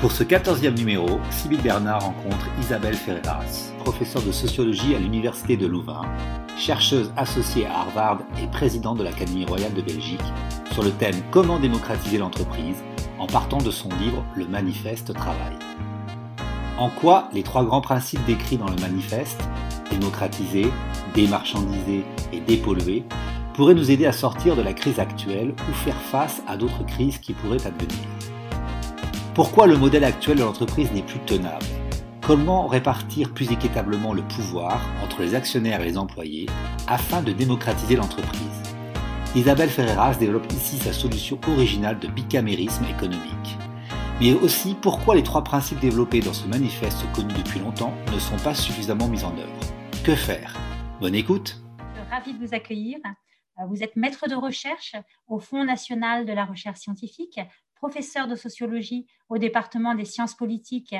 Pour ce 14e numéro, Sybille Bernard rencontre Isabelle Ferreras, professeure de sociologie à l'Université de Louvain, chercheuse associée à Harvard et présidente de l'Académie royale de Belgique, sur le thème Comment démocratiser l'entreprise? en partant de son livre Le Manifeste Travail. En quoi les trois grands principes décrits dans le manifeste, démocratiser, démarchandiser et dépolluer, pourraient nous aider à sortir de la crise actuelle ou faire face à d'autres crises qui pourraient advenir? Pourquoi le modèle actuel de l'entreprise n'est plus tenable? Comment répartir plus équitablement le pouvoir entre les actionnaires et les employés afin de démocratiser l'entreprise? Isabelle Ferreras développe ici sa solution originale de bicamérisme économique. Mais aussi pourquoi les trois principes développés dans ce manifeste connu depuis longtemps ne sont pas suffisamment mis en œuvre? Que faire? Bonne écoute Ravi de vous accueillir. Vous êtes maître de recherche au Fonds national de la recherche scientifique, professeur de sociologie au département des sciences politiques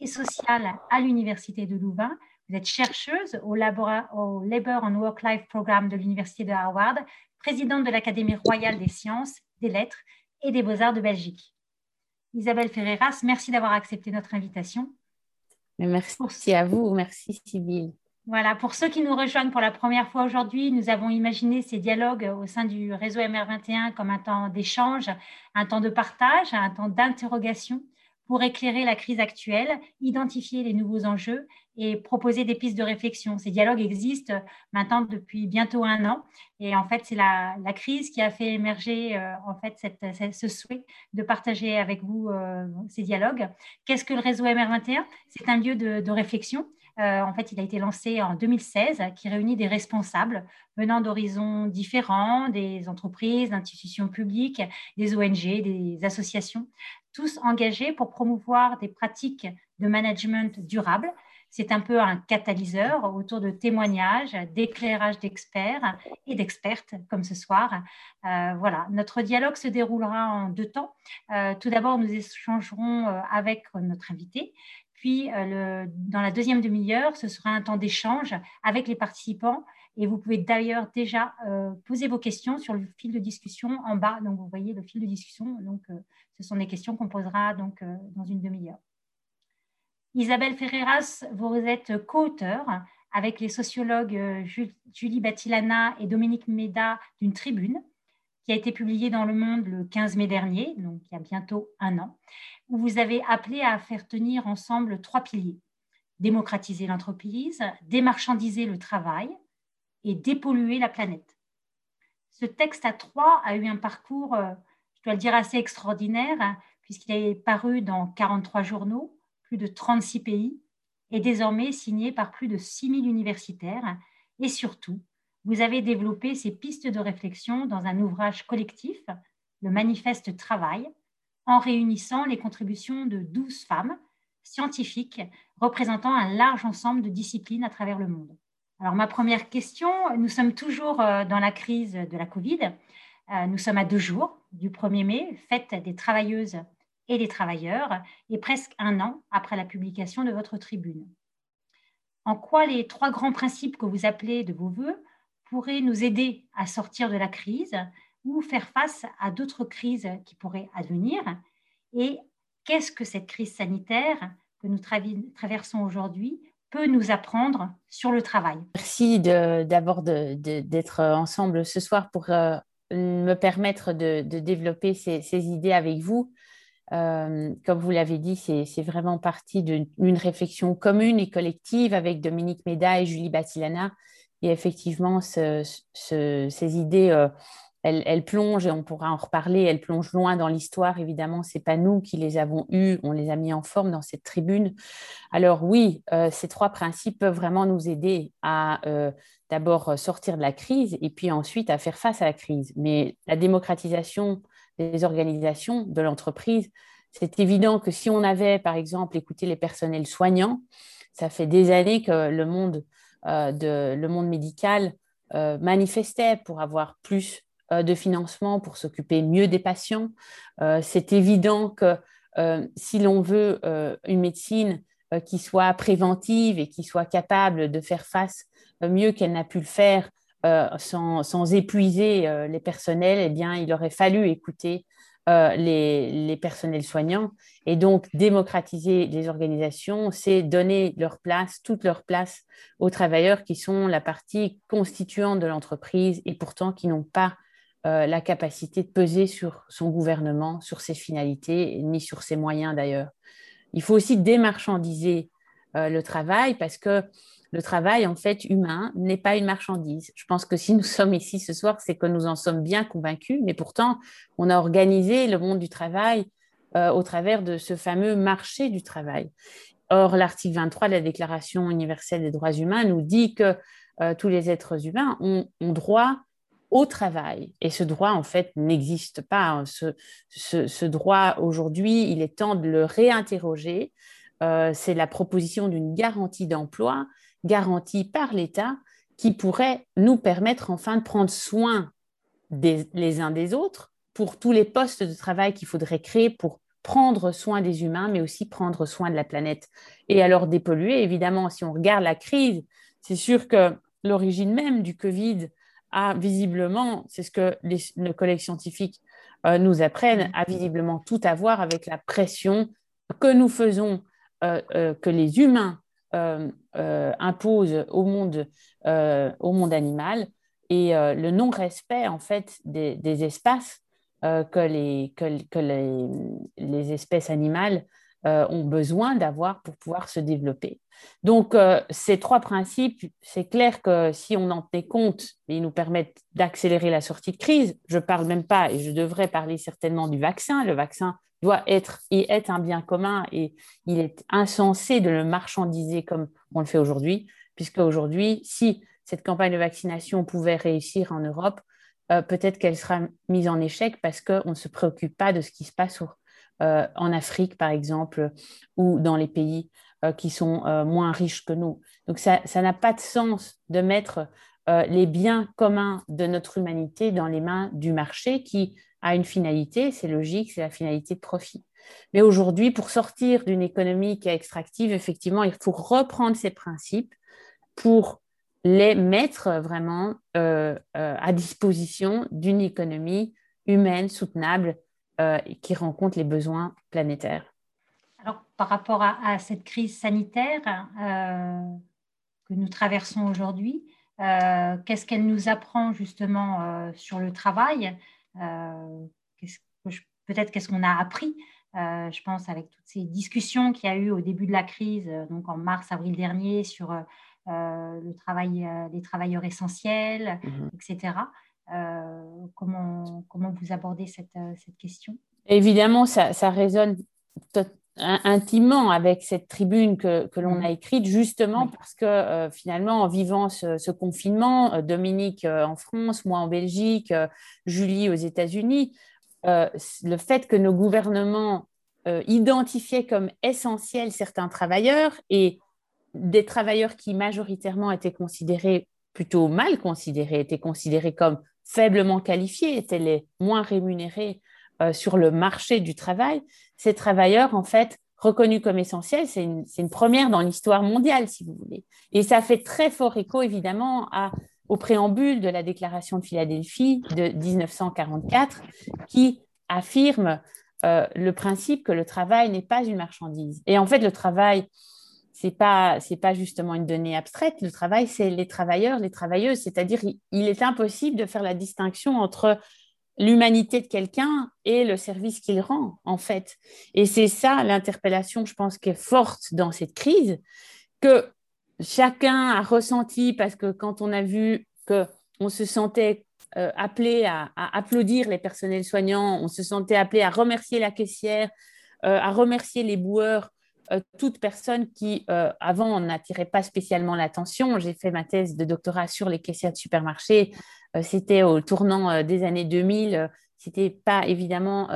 et sociales à l'Université de Louvain. Vous êtes chercheuse au, au Labor and Work-Life Programme de l'Université de Harvard, présidente de l'Académie royale des sciences, des lettres et des beaux-arts de Belgique. Isabelle Ferreras, merci d'avoir accepté notre invitation. Merci à vous, merci Sybille. Voilà, pour ceux qui nous rejoignent pour la première fois aujourd'hui, nous avons imaginé ces dialogues au sein du réseau MR21 comme un temps d'échange, un temps de partage, un temps d'interrogation pour éclairer la crise actuelle, identifier les nouveaux enjeux et proposer des pistes de réflexion. Ces dialogues existent maintenant depuis bientôt un an et en fait, c'est la, crise qui a fait émerger euh, en fait ce souhait de partager avec vous euh, ces dialogues. Qu'est-ce que le réseau MR21 C'est un lieu de réflexion euh, en fait, il a été lancé en 2016, qui réunit des responsables venant d'horizons différents, des entreprises, institutions publiques, des ONG, des associations, tous engagés pour promouvoir des pratiques de management durable. C'est un peu un catalyseur autour de témoignages, d'éclairages d'experts et d'expertes, comme ce soir. Euh, voilà, notre dialogue se déroulera en deux temps. Euh, tout d'abord, nous échangerons avec notre invité puis, euh, dans la deuxième demi-heure, ce sera un temps d'échange avec les participants. Et vous pouvez d'ailleurs déjà euh, poser vos questions sur le fil de discussion en bas. Donc, vous voyez le fil de discussion. Donc, euh, ce sont des questions qu'on posera donc, dans une demi-heure. Isabelle Ferreras, vous êtes co-auteur avec les sociologues Julie Batilana et Dominique Méda d'une tribune qui a été publiée dans Le Monde le 15 mai dernier, donc il y a bientôt un an où vous avez appelé à faire tenir ensemble trois piliers. Démocratiser l'entreprise, démarchandiser le travail et dépolluer la planète. Ce texte à trois a eu un parcours, euh, je dois le dire, assez extraordinaire, puisqu'il est paru dans 43 journaux, plus de 36 pays, et désormais signé par plus de 6000 universitaires. Et surtout, vous avez développé ces pistes de réflexion dans un ouvrage collectif, le Manifeste Travail, en réunissant les contributions de 12 femmes scientifiques représentant un large ensemble de disciplines à travers le monde. Alors ma première question, nous sommes toujours euh, dans la crise de la Covid. Euh, nous sommes à deux jours du 1er mai, fête des travailleuses et des travailleurs, et presque un an après la publication de votre tribune. En quoi les trois grands principes que vous appelez de vos voeux pourraient nous aider à sortir de la crise ou faire face à d'autres crises qui pourraient advenir Et qu'est-ce que cette crise sanitaire que nous traversons aujourd'hui peut nous apprendre sur le travail? Merci d'abord d'être ensemble ce soir pour euh, me permettre de, développer ces, idées avec vous. Euh, comme vous l'avez dit, c'est vraiment partie d'une réflexion commune et collective avec Dominique Méda et Julie Batilana. Et effectivement, ces idées euh, elle, plonge, et on pourra en reparler, elle plonge loin dans l'histoire. Évidemment, ce n'est pas nous qui les avons eus, on les a mis en forme dans cette tribune. Alors oui, euh, ces trois principes peuvent vraiment nous aider à euh, d'abord sortir de la crise et puis ensuite à faire face à la crise. Mais la démocratisation des organisations, de l'entreprise, c'est évident que si on avait, par exemple, écouté les personnels soignants, ça fait des années que le monde, de, le monde médical manifestait pour avoir plus euh, de financement pour s'occuper mieux des patients. Euh, c'est évident que euh, si l'on veut une médecine qui soit préventive et qui soit capable de faire face mieux qu'elle n'a pu le faire sans, épuiser les personnels, eh bien, il aurait fallu écouter euh, les, personnels soignants. Et donc, démocratiser les organisations, c'est donner leur place, toute leur place aux travailleurs qui sont la partie constituante de l'entreprise et pourtant qui n'ont pas euh, la capacité de peser sur son gouvernement, sur ses finalités, ni sur ses moyens d'ailleurs. Il faut aussi démarchandiser euh, le travail parce que le travail, en fait, humain, n'est pas une marchandise. Je pense que si nous sommes ici ce soir, c'est que nous en sommes bien convaincus, mais pourtant, on a organisé le monde du travail euh, au travers de ce fameux marché du travail. Or, l'article 23 de la Déclaration universelle des droits humains nous dit que euh, tous les êtres humains ont, droit au travail. Et ce droit, en fait, n'existe pas. Ce, ce droit, aujourd'hui, il est temps de le réinterroger. Euh, c'est la proposition d'une garantie d'emploi garantie par l'État qui pourrait nous permettre enfin de prendre soin des, les uns des autres pour tous les postes de travail qu'il faudrait créer pour prendre soin des humains, mais aussi prendre soin de la planète. Et alors dépolluer, évidemment, si on regarde la crise, c'est sûr que l'origine même du Covid a visiblement, c'est ce que les, nos collègues scientifiques euh, nous apprennent, a visiblement tout à voir avec la pression que nous faisons, euh, euh, que les humains impose au monde, euh, au monde animal et le non-respect en fait des, espaces que, les, que, les, les, espèces animales ont besoin d'avoir pour pouvoir se développer. Donc, ces trois principes, c'est clair que si on en tenait compte, ils nous permettent d'accélérer la sortie de crise. Je ne parle même pas, et je devrais parler certainement du vaccin. Le vaccin doit être et est un bien commun et il est insensé de le marchandiser comme on le fait aujourd'hui, puisque aujourd'hui, si cette campagne de vaccination pouvait réussir en Europe, euh, peut-être qu'elle sera mise en échec parce qu'on ne se préoccupe pas de ce qui se passe euh, en Afrique, par exemple, ou dans les pays euh, qui sont moins riches que nous. Donc ça n'a pas de sens de mettre les biens communs de notre humanité dans les mains du marché qui a une finalité, c'est logique, c'est la finalité de profit. Mais aujourd'hui, pour sortir d'une économie qui est extractive, effectivement, il faut reprendre ces principes pour les mettre vraiment euh, euh, à disposition d'une économie humaine, soutenable, euh, qui rencontre les besoins planétaires. Alors, par rapport à, cette crise sanitaire que nous traversons aujourd'hui, qu'est-ce qu'elle nous apprend justement sur le travail? Euh, peut-être qu'est-ce qu'on a appris euh, je pense avec toutes ces discussions qu'il y a eu au début de la crise, euh, donc en mars-avril dernier, sur le travail, les travailleurs essentiels, mhm. etc. comment, comment vous abordez cette, cette question? Évidemment, ça, ça résonne intimement avec cette tribune que, que l'on mm. a écrite, justement parce que euh, finalement, en vivant ce, confinement, euh, Dominique euh, en France, moi en Belgique, Julie aux États-Unis, le fait que nos gouvernements identifiaient comme essentiels certains travailleurs et des travailleurs qui majoritairement étaient considérés plutôt mal considérés, étaient considérés comme faiblement qualifiés, étaient les moins rémunérés euh, sur le marché du travail, ces travailleurs, en fait, reconnus comme essentiels, c'est une, première dans l'histoire mondiale, si vous voulez. Et ça fait très fort écho, évidemment, au préambule de la Déclaration de Philadelphie de 1944, qui affirme euh, le principe que le travail n'est pas une marchandise. Et en fait, le travail, c'est pas pas justement une donnée abstraite. Le travail, c'est les travailleurs, les travailleuses. C'est-à-dire, il, est impossible de faire la distinction entre l'humanité de quelqu'un et le service qu'il rend, en fait. Et c'est ça l'interpellation, je pense, qui est forte dans cette crise, que chacun a ressenti, parce que quand on a vu qu'on se sentait euh, appelé à, applaudir les personnels soignants, on se sentait appelé à remercier la caissière, euh, à remercier les boueurs, euh, toute personne qui, avant, n'attirait pas spécialement l'attention. J'ai fait ma thèse de doctorat sur les caissières de supermarché. Euh, c'était au tournant euh, des années 2000. Euh, c'était pas évidemment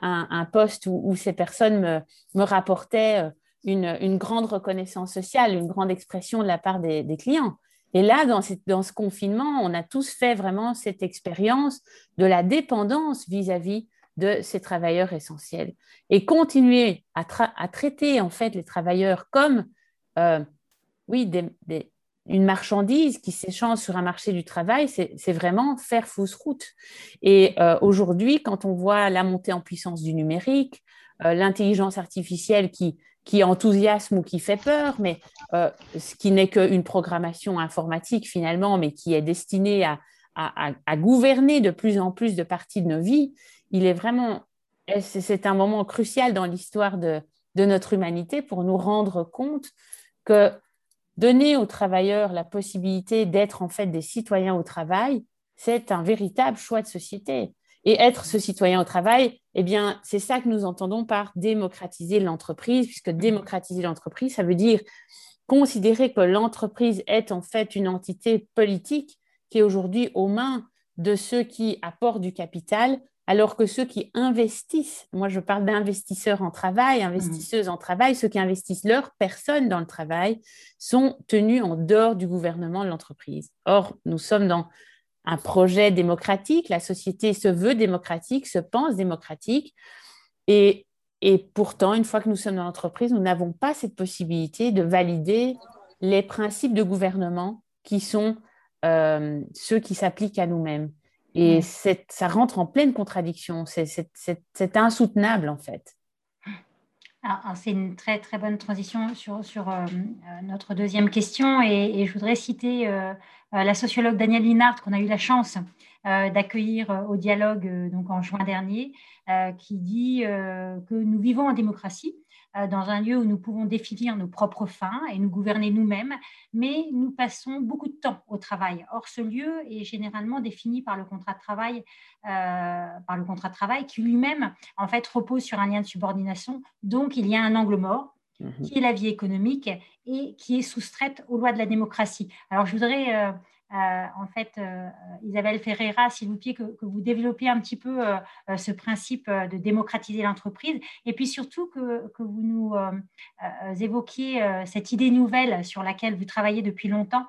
un, poste où, ces personnes me, rapportaient une, grande reconnaissance sociale, une grande expression de la part des, clients. Et là, dans, ce confinement, on a tous fait vraiment cette expérience de la dépendance vis-à-vis de ces travailleurs essentiels. Et continuer à, traiter en fait les travailleurs comme, oui, des, une marchandise qui s'échange sur un marché du travail, c'est vraiment faire fausse route. Et euh, aujourd'hui, quand on voit la montée en puissance du numérique, euh, l'intelligence artificielle qui, qui enthousiasme ou qui fait peur, mais euh, ce qui n'est qu'une programmation informatique finalement, mais qui est destinée à, à, gouverner de plus en plus de parties de nos vies, il est vraiment, c'est un moment crucial dans l'histoire de, notre humanité pour nous rendre compte que donner aux travailleurs la possibilité d'être en fait des citoyens au travail, c'est un véritable choix de société. Et être ce citoyen au travail, eh bien, c'est ça que nous entendons par démocratiser l'entreprise, puisque démocratiser l'entreprise, ça veut dire considérer que l'entreprise est en fait une entité politique qui est aujourd'hui aux mains de ceux qui apportent du capital alors que ceux qui investissent, moi je parle d'investisseurs en travail, investisseuses en travail, ceux qui investissent leur personne dans le travail, sont tenus en dehors du gouvernement de l'entreprise. Or, nous sommes dans un projet démocratique, la société se veut démocratique, se pense démocratique, et, pourtant, une fois que nous sommes dans l'entreprise, nous n'avons pas cette possibilité de valider les principes de gouvernement qui sont euh, ceux qui s'appliquent à nous-mêmes. Et ça rentre en pleine contradiction. C'est insoutenable, en fait. C'est une très, très bonne transition sur, sur euh, euh, notre deuxième question. Et, je voudrais citer euh, la sociologue Danielle Linhart, qu'on a eu la chance d'accueillir au dialogue donc en juin dernier, qui dit que nous vivons en démocratie dans un lieu où nous pouvons définir nos propres fins et nous gouverner nous-mêmes, mais nous passons beaucoup de temps au travail. Or, ce lieu est généralement défini par le contrat de travail, euh, par le contrat de travail qui lui-même, en fait, repose sur un lien de subordination. Donc, il y a un angle mort mhm. qui est la vie économique et qui est soustraite aux lois de la démocratie. Alors, je voudrais euh, euh, en fait, euh, Isabelle Ferreira, s'il vous plaît, que, vous développiez un petit peu euh, ce principe de démocratiser l'entreprise, et puis surtout que, vous nous évoquiez cette idée nouvelle sur laquelle vous travaillez depuis longtemps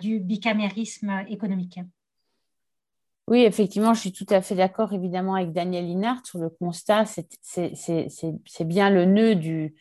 du bicamérisme économique. Oui, effectivement, je suis tout à fait d'accord, évidemment, avec Daniel Linhart sur le constat. C'est bien le nœud du,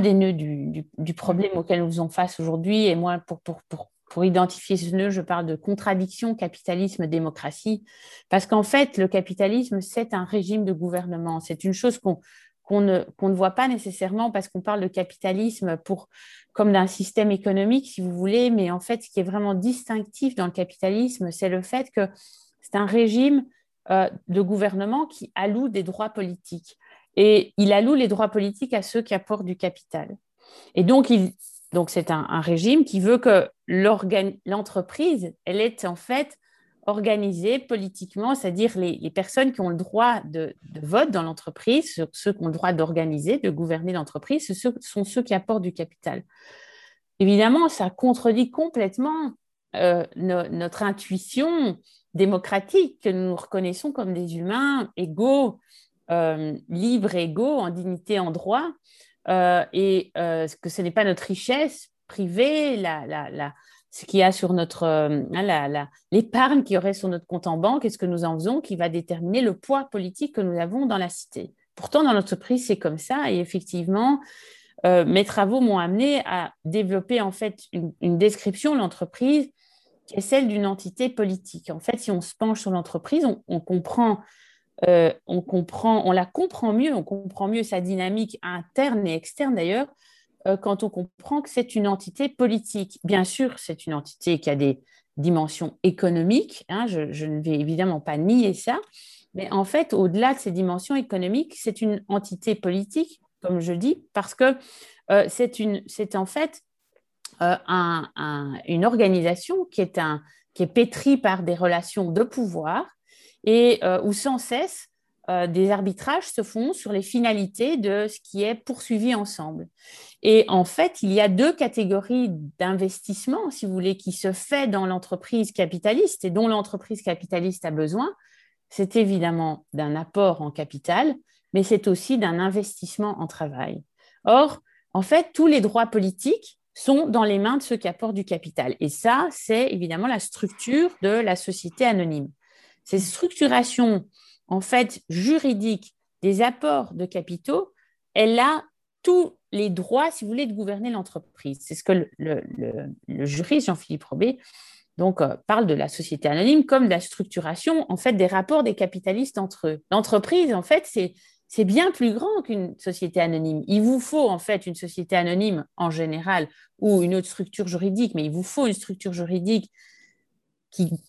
des nœuds du, problème auquel nous faisons face aujourd'hui. Et moi, pour, pour pour identifier ce nœud, je parle de contradiction capitalisme-démocratie, parce qu'en fait, le capitalisme, c'est un régime de gouvernement. C'est une chose qu'on ne, voit pas nécessairement parce qu'on parle de capitalisme pour, comme d'un système économique, si vous voulez, mais en fait, ce qui est vraiment distinctif dans le capitalisme, c'est le fait que c'est un régime euh, de gouvernement qui alloue des droits politiques. Et il alloue les droits politiques à ceux qui apportent du capital. Et donc, il, donc, c'est un, régime qui veut que l'entreprise, elle est en fait organisée politiquement, c'est-à-dire les, personnes qui ont le droit de, vote dans l'entreprise, ceux qui ont le droit d'organiser, de gouverner l'entreprise, ce sont ceux qui apportent du capital. Évidemment, ça contredit complètement euh, notre intuition démocratique que nous reconnaissons comme des humains égaux, euh, libres, égaux, en dignité, en droit. Euh, et euh, que ce n'est pas notre richesse privée, ce qu'il y a sur notre euh, hein, l'épargne qui aurait sur notre compte en banque et ce que nous en faisons qui va déterminer le poids politique que nous avons dans la cité. Pourtant, dans notre entreprise, c'est comme ça. Et effectivement, mes travaux m'ont amené à développer en fait une description de l'entreprise qui est celle d'une entité politique. En fait, si on se penche sur l'entreprise, on, comprend euh, on comprend, on la comprend mieux, on comprend mieux sa dynamique interne et externe d'ailleurs, euh, quand on comprend que c'est une entité politique. Bien sûr, c'est une entité qui a des dimensions économiques, hein, je, ne vais évidemment pas nier ça, mais en fait, au-delà de ces dimensions économiques, c'est une entité politique, comme je dis, parce que euh, c'est en fait une organisation qui est, un, qui est pétrie par des relations de pouvoir et euh, où sans cesse euh, des arbitrages se font sur les finalités de ce qui est poursuivi ensemble. Et en fait, il y a deux catégories d'investissement, si vous voulez, qui se fait dans l'entreprise capitaliste et dont l'entreprise capitaliste a besoin. C'est évidemment d'un apport en capital, mais c'est aussi d'un investissement en travail. Or, en fait, tous les droits politiques sont dans les mains de ceux qui apportent du capital. Et ça, c'est évidemment la structure de la société anonyme. Ces structurations, en fait, des apports de capitaux, elle a tout, les droits, si vous voulez, de gouverner l'entreprise. C'est ce que le, juriste Jean-Philippe Robé donc, euh, parle de la société anonyme comme de la structuration en fait des rapports des capitalistes entre eux. L'entreprise, en fait, c'est c'est bien plus grand qu'une société anonyme. Il vous faut en fait une société anonyme en général ou une autre structure juridique, mais il vous faut une structure juridique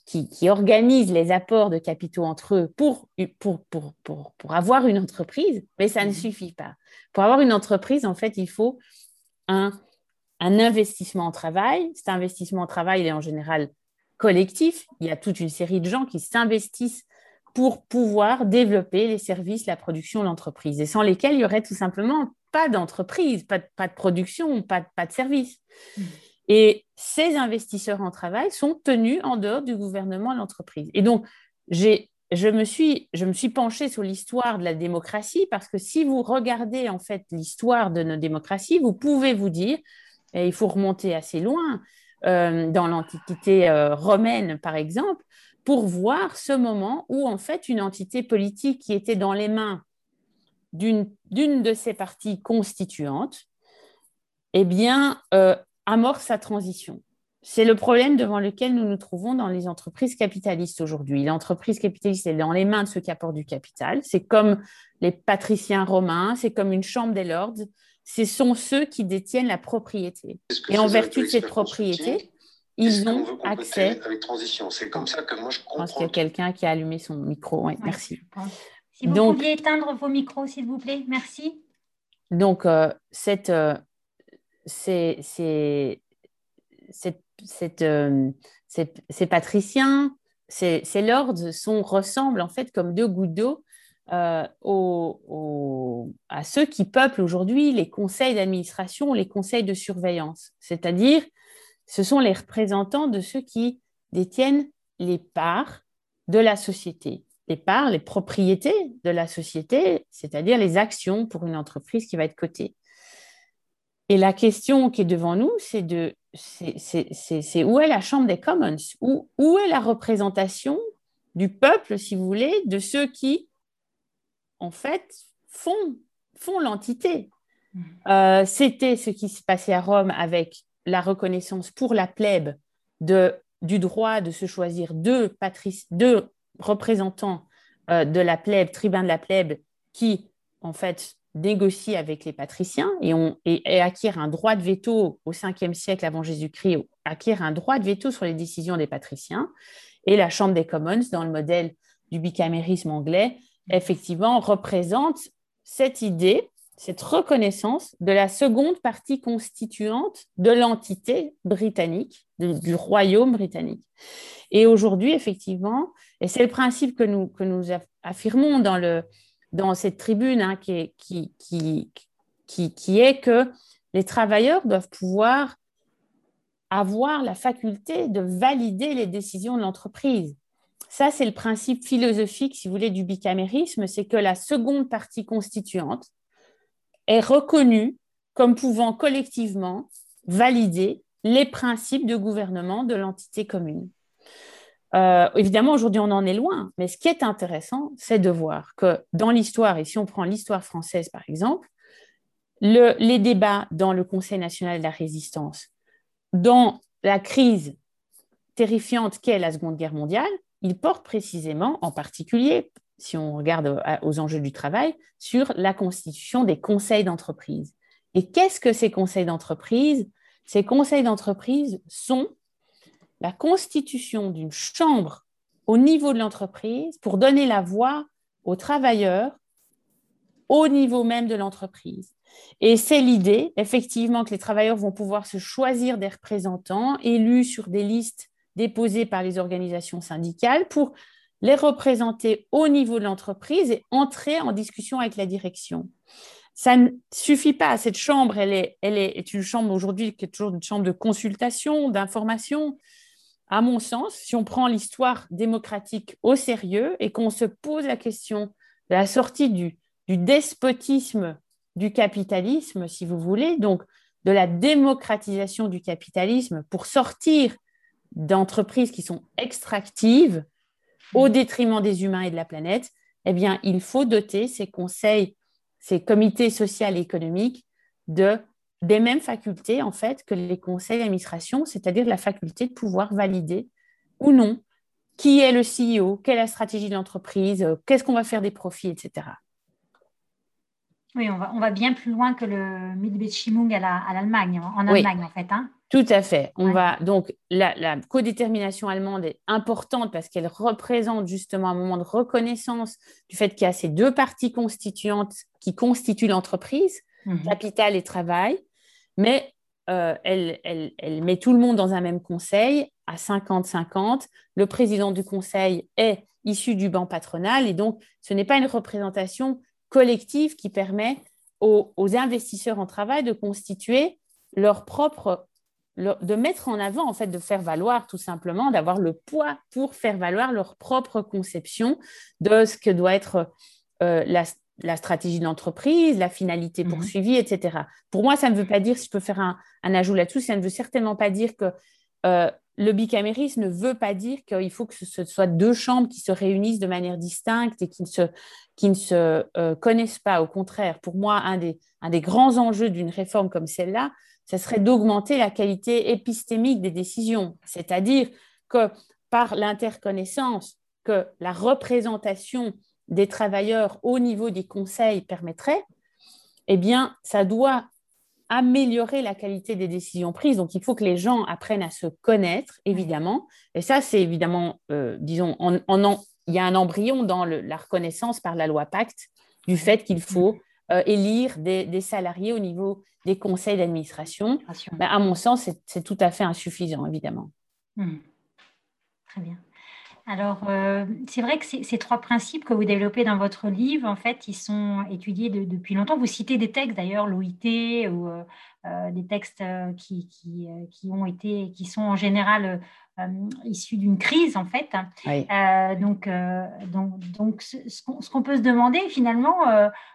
qui, organise les apports de capitaux entre eux pour, pour, pour, pour, avoir une entreprise, mais ça ne mhm. suffit pas. Pour avoir une entreprise, en fait, il faut un, un investissement en travail. Cet investissement en travail il est en général collectif. Il y a toute une série de gens qui s'investissent pour pouvoir développer les services, la production, l'entreprise, et sans lesquels il y aurait tout simplement pas d'entreprise, pas de, pas de production, pas de, pas de service. Et ces investisseurs en travail sont tenus en dehors du gouvernement de l'entreprise. Et donc, je me suis, je me suis penchée sur l'histoire de la démocratie parce que si vous regardez en fait l'histoire de nos démocraties, vous pouvez vous dire, et il faut remonter assez loin, euh, dans l'Antiquité euh, romaine par exemple, pour voir ce moment où en fait une entité politique qui était dans les mains d'une de ces parties constituantes, eh bien, euh, amorce sa transition. C'est le problème devant lequel nous nous trouvons dans les entreprises capitalistes aujourd'hui. L'entreprise capitaliste est dans les mains de ceux qui apportent du capital. C'est comme les patriciens romains, c'est comme une chambre des lords. Ce sont ceux qui détiennent la propriété. Et en vertu de cette propriété, ils ont accès. Avec transition, c'est comme ça que moi je comprends. Je pense qu'il y a quelqu'un qui a allumé son micro. Merci. Si vous donc, pouviez éteindre vos micros, s'il vous plaît, merci. Donc, euh, cette, euh, ces, euh, ces, patriciens, ces, lords ressemblent en fait comme deux gouttes d'eau euh, à ceux qui peuplent aujourd'hui les conseils d'administration, les conseils de surveillance. C'est-à-dire, ce sont les représentants de ceux qui détiennent les parts de la société. Les parts, les propriétés de la société, c'est-à-dire les actions pour une entreprise qui va être cotée. Et la question qui est devant nous, c'est de c'est où est la Chambre des Commons? Où, où est la représentation du peuple, si vous voulez, de ceux qui, en fait, font, font l'entité? Mm. Euh, c'était ce qui se passait à Rome avec la reconnaissance pour la plèbe de, du droit de se choisir deux, deux représentants euh, de la plèbe, tribuns de la plèbe, qui, en fait, négocie avec les patriciens et, on, et, acquiert un droit de veto au 5e siècle avant Jésus-Christ, acquiert un droit de veto sur les décisions des patriciens. Et la Chambre des Commons, dans le modèle du bicamérisme anglais, effectivement, représente cette idée, cette reconnaissance de la seconde partie constituante de l'entité britannique, du royaume britannique. Et aujourd'hui, effectivement, et c'est le principe que nous, que nous affirmons dans le, dans cette tribune hein, qui, qui, qui, est que les travailleurs doivent pouvoir avoir la faculté de valider les décisions de l'entreprise. Ça, c'est le principe philosophique, si vous voulez, du bicamérisme, c'est que la seconde partie constituante est reconnue comme pouvant collectivement valider les principes de gouvernement de l'entité commune. Euh, évidemment, aujourd'hui, on en est loin, mais ce qui est intéressant, c'est de voir que dans l'histoire, et si on prend l'histoire française par exemple, les débats dans le Conseil national de la résistance, dans la crise terrifiante qu'est la Seconde Guerre mondiale, ils portent précisément, en particulier, si on regarde aux enjeux du travail, sur la constitution des conseils d'entreprise. Et qu'est-ce que ces conseils d'entreprise? Ces conseils d'entreprise sont la constitution d'une chambre au niveau de l'entreprise pour donner la voix aux travailleurs au niveau même de l'entreprise. Et c'est l'idée, effectivement, que les travailleurs vont pouvoir se choisir des représentants élus sur des listes déposées par les organisations syndicales pour les représenter au niveau de l'entreprise et entrer en discussion avec la direction. Ça ne suffit pas. Cette chambre, elle est, elle est une chambre aujourd'hui qui est toujours une chambre de consultation, d'information, à mon sens, si on prend l'histoire démocratique au sérieux et qu'on se pose la question de la sortie du, despotisme du capitalisme, si vous voulez, donc de la démocratisation du capitalisme pour sortir d'entreprises qui sont extractives au détriment des humains et de la planète, eh bien, il faut doter ces conseils, ces comités sociaux et économiques de, des mêmes facultés en fait que les conseils d'administration, c'est-à-dire la faculté de pouvoir valider ou non qui est le CEO, quelle est la stratégie de l'entreprise, euh, qu'est-ce qu'on va faire des profits, etc. Oui, on va, on va bien plus loin que le Mitbetchimung à l'Allemagne, en Allemagne en fait. Hein. Tout à fait. On va donc la, la codétermination allemande est importante parce qu'elle représente justement un moment de reconnaissance du fait qu'il y a ces deux parties constituantes qui constituent l'entreprise, mhm. capital et travail, mais euh, elle, met tout le monde dans un même conseil à 50-50. Le président du conseil est issu du banc patronal et donc ce n'est pas une représentation collective qui permet aux, investisseurs en travail de constituer leur propre, de mettre en avant, en fait, de faire valoir tout simplement, d'avoir le poids pour faire valoir leur propre conception de ce que doit être euh, la, stratégie de l'entreprise, la finalité mhm. poursuivie, etc. Pour moi, ça ne veut pas dire, si je peux faire un, ajout là-dessus, ça ne veut certainement pas dire que euh, le bicamérisme ne veut pas dire qu'il faut que ce soit deux chambres qui se réunissent de manière distincte et qui ne se, qui ne se euh, connaissent pas. Au contraire, pour moi, un des, un des grands enjeux d'une réforme comme celle-là, ce serait d'augmenter la qualité épistémique des décisions, c'est-à-dire que par l'interconnaissance que la représentation des travailleurs au niveau des conseils permettrait, eh bien, ça doit améliorer la qualité des décisions prises. Donc, il faut que les gens apprennent à se connaître, évidemment. Et ça, c'est évidemment, euh, disons, en, il y a un embryon dans la reconnaissance par la loi Pacte du fait qu'il faut euh, élire des, salariés au niveau des conseils d'administration. Ben, à mon sens, c'est tout à fait insuffisant, évidemment. Hmm. Très bien. Alors, euh, c'est vrai que ces trois principes que vous développez dans votre livre, en fait, ils sont étudiés depuis longtemps. Vous citez des textes, d'ailleurs, l'OIT ou euh, euh, des textes qui, qui, ont été, qui sont en général issus d'une crise, en fait. donc, donc, donc, ce, qu'on peut se demander, finalement,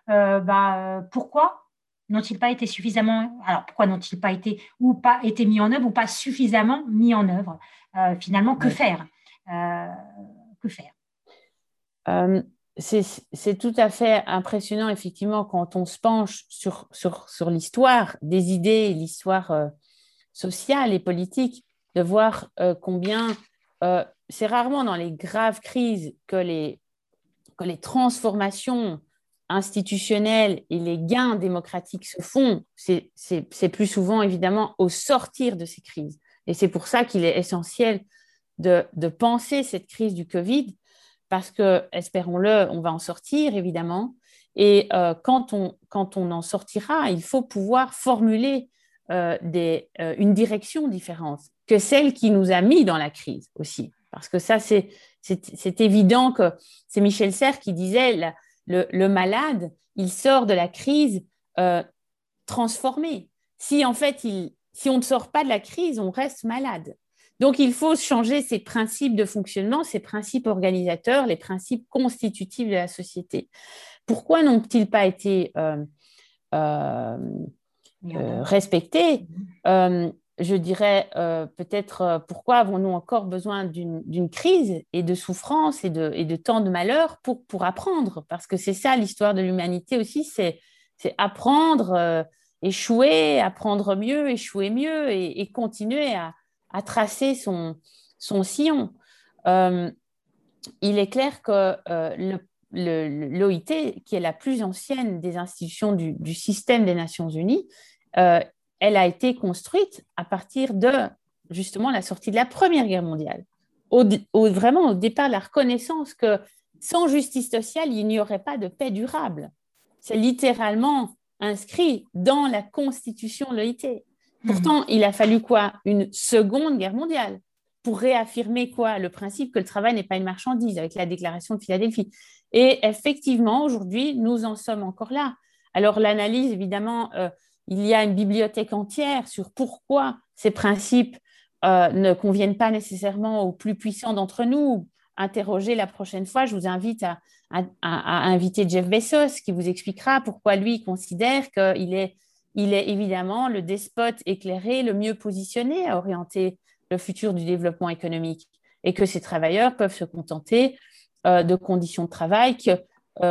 bah, pourquoi n'ont-ils pas été suffisamment, alors pourquoi n'ont-ils pas été ou pas été mis en œuvre ou pas suffisamment mis en œuvre? Finalement, que faire? Que faire euh, c'est tout à fait impressionnant, effectivement, quand on se penche sur, sur, sur l'histoire des idées, l'histoire euh, sociale et politique, de voir combien c'est rarement dans les graves crises que les, que les transformations institutionnelles et les gains démocratiques se font. C'est plus souvent, évidemment, au sortir de ces crises. Et c'est pour ça qu'il est essentiel de, penser cette crise du Covid, parce que, espérons-le, on va en sortir, évidemment. Et euh, quand, on, quand on en sortira, il faut pouvoir formuler euh, des, euh, une direction différente que celle qui nous a mis dans la crise aussi. Parce que ça, c'est, évident que c'est Michel Serres qui disait, le, le, malade, il sort de la crise transformé. Si en fait, il, si on ne sort pas de la crise, on reste malade. Donc, il faut changer ces principes de fonctionnement, ces principes organisateurs, les principes constitutifs de la société. Pourquoi n'ont-ils pas été euh, euh, euh, respectés? Je dirais peut-être pourquoi avons-nous encore besoin d'une crise et de souffrance et de, et de tant de malheur pour, pour apprendre? Parce que c'est ça l'histoire de l'humanité aussi, c'est apprendre, échouer, apprendre mieux, échouer mieux et continuer à, à tracer son, sillon. Euh, il est clair que euh, l'OIT, qui est la plus ancienne des institutions du, système des Nations Unies, euh, elle a été construite à partir de justement la sortie de la Première Guerre mondiale. Vraiment au départ, la reconnaissance que sans justice sociale, il n'y aurait pas de paix durable. C'est littéralement inscrit dans la constitution de l'OIT. Pourtant, il a fallu quoi? Une seconde guerre mondiale pour réaffirmer quoi? Le principe que le travail n'est pas une marchandise avec la déclaration de Philadelphie. Et effectivement, aujourd'hui, nous en sommes encore là. Alors l'analyse, évidemment, euh, il y a une bibliothèque entière sur pourquoi ces principes euh, ne conviennent pas nécessairement aux plus puissants d'entre nous. Interroger la prochaine fois, je vous invite à, à inviter Jeff Bezos qui vous expliquera pourquoi lui considère qu'il est il est évidemment le despote éclairé le mieux positionné à orienter le futur du développement économique et que ces travailleurs peuvent se contenter euh, de conditions de travail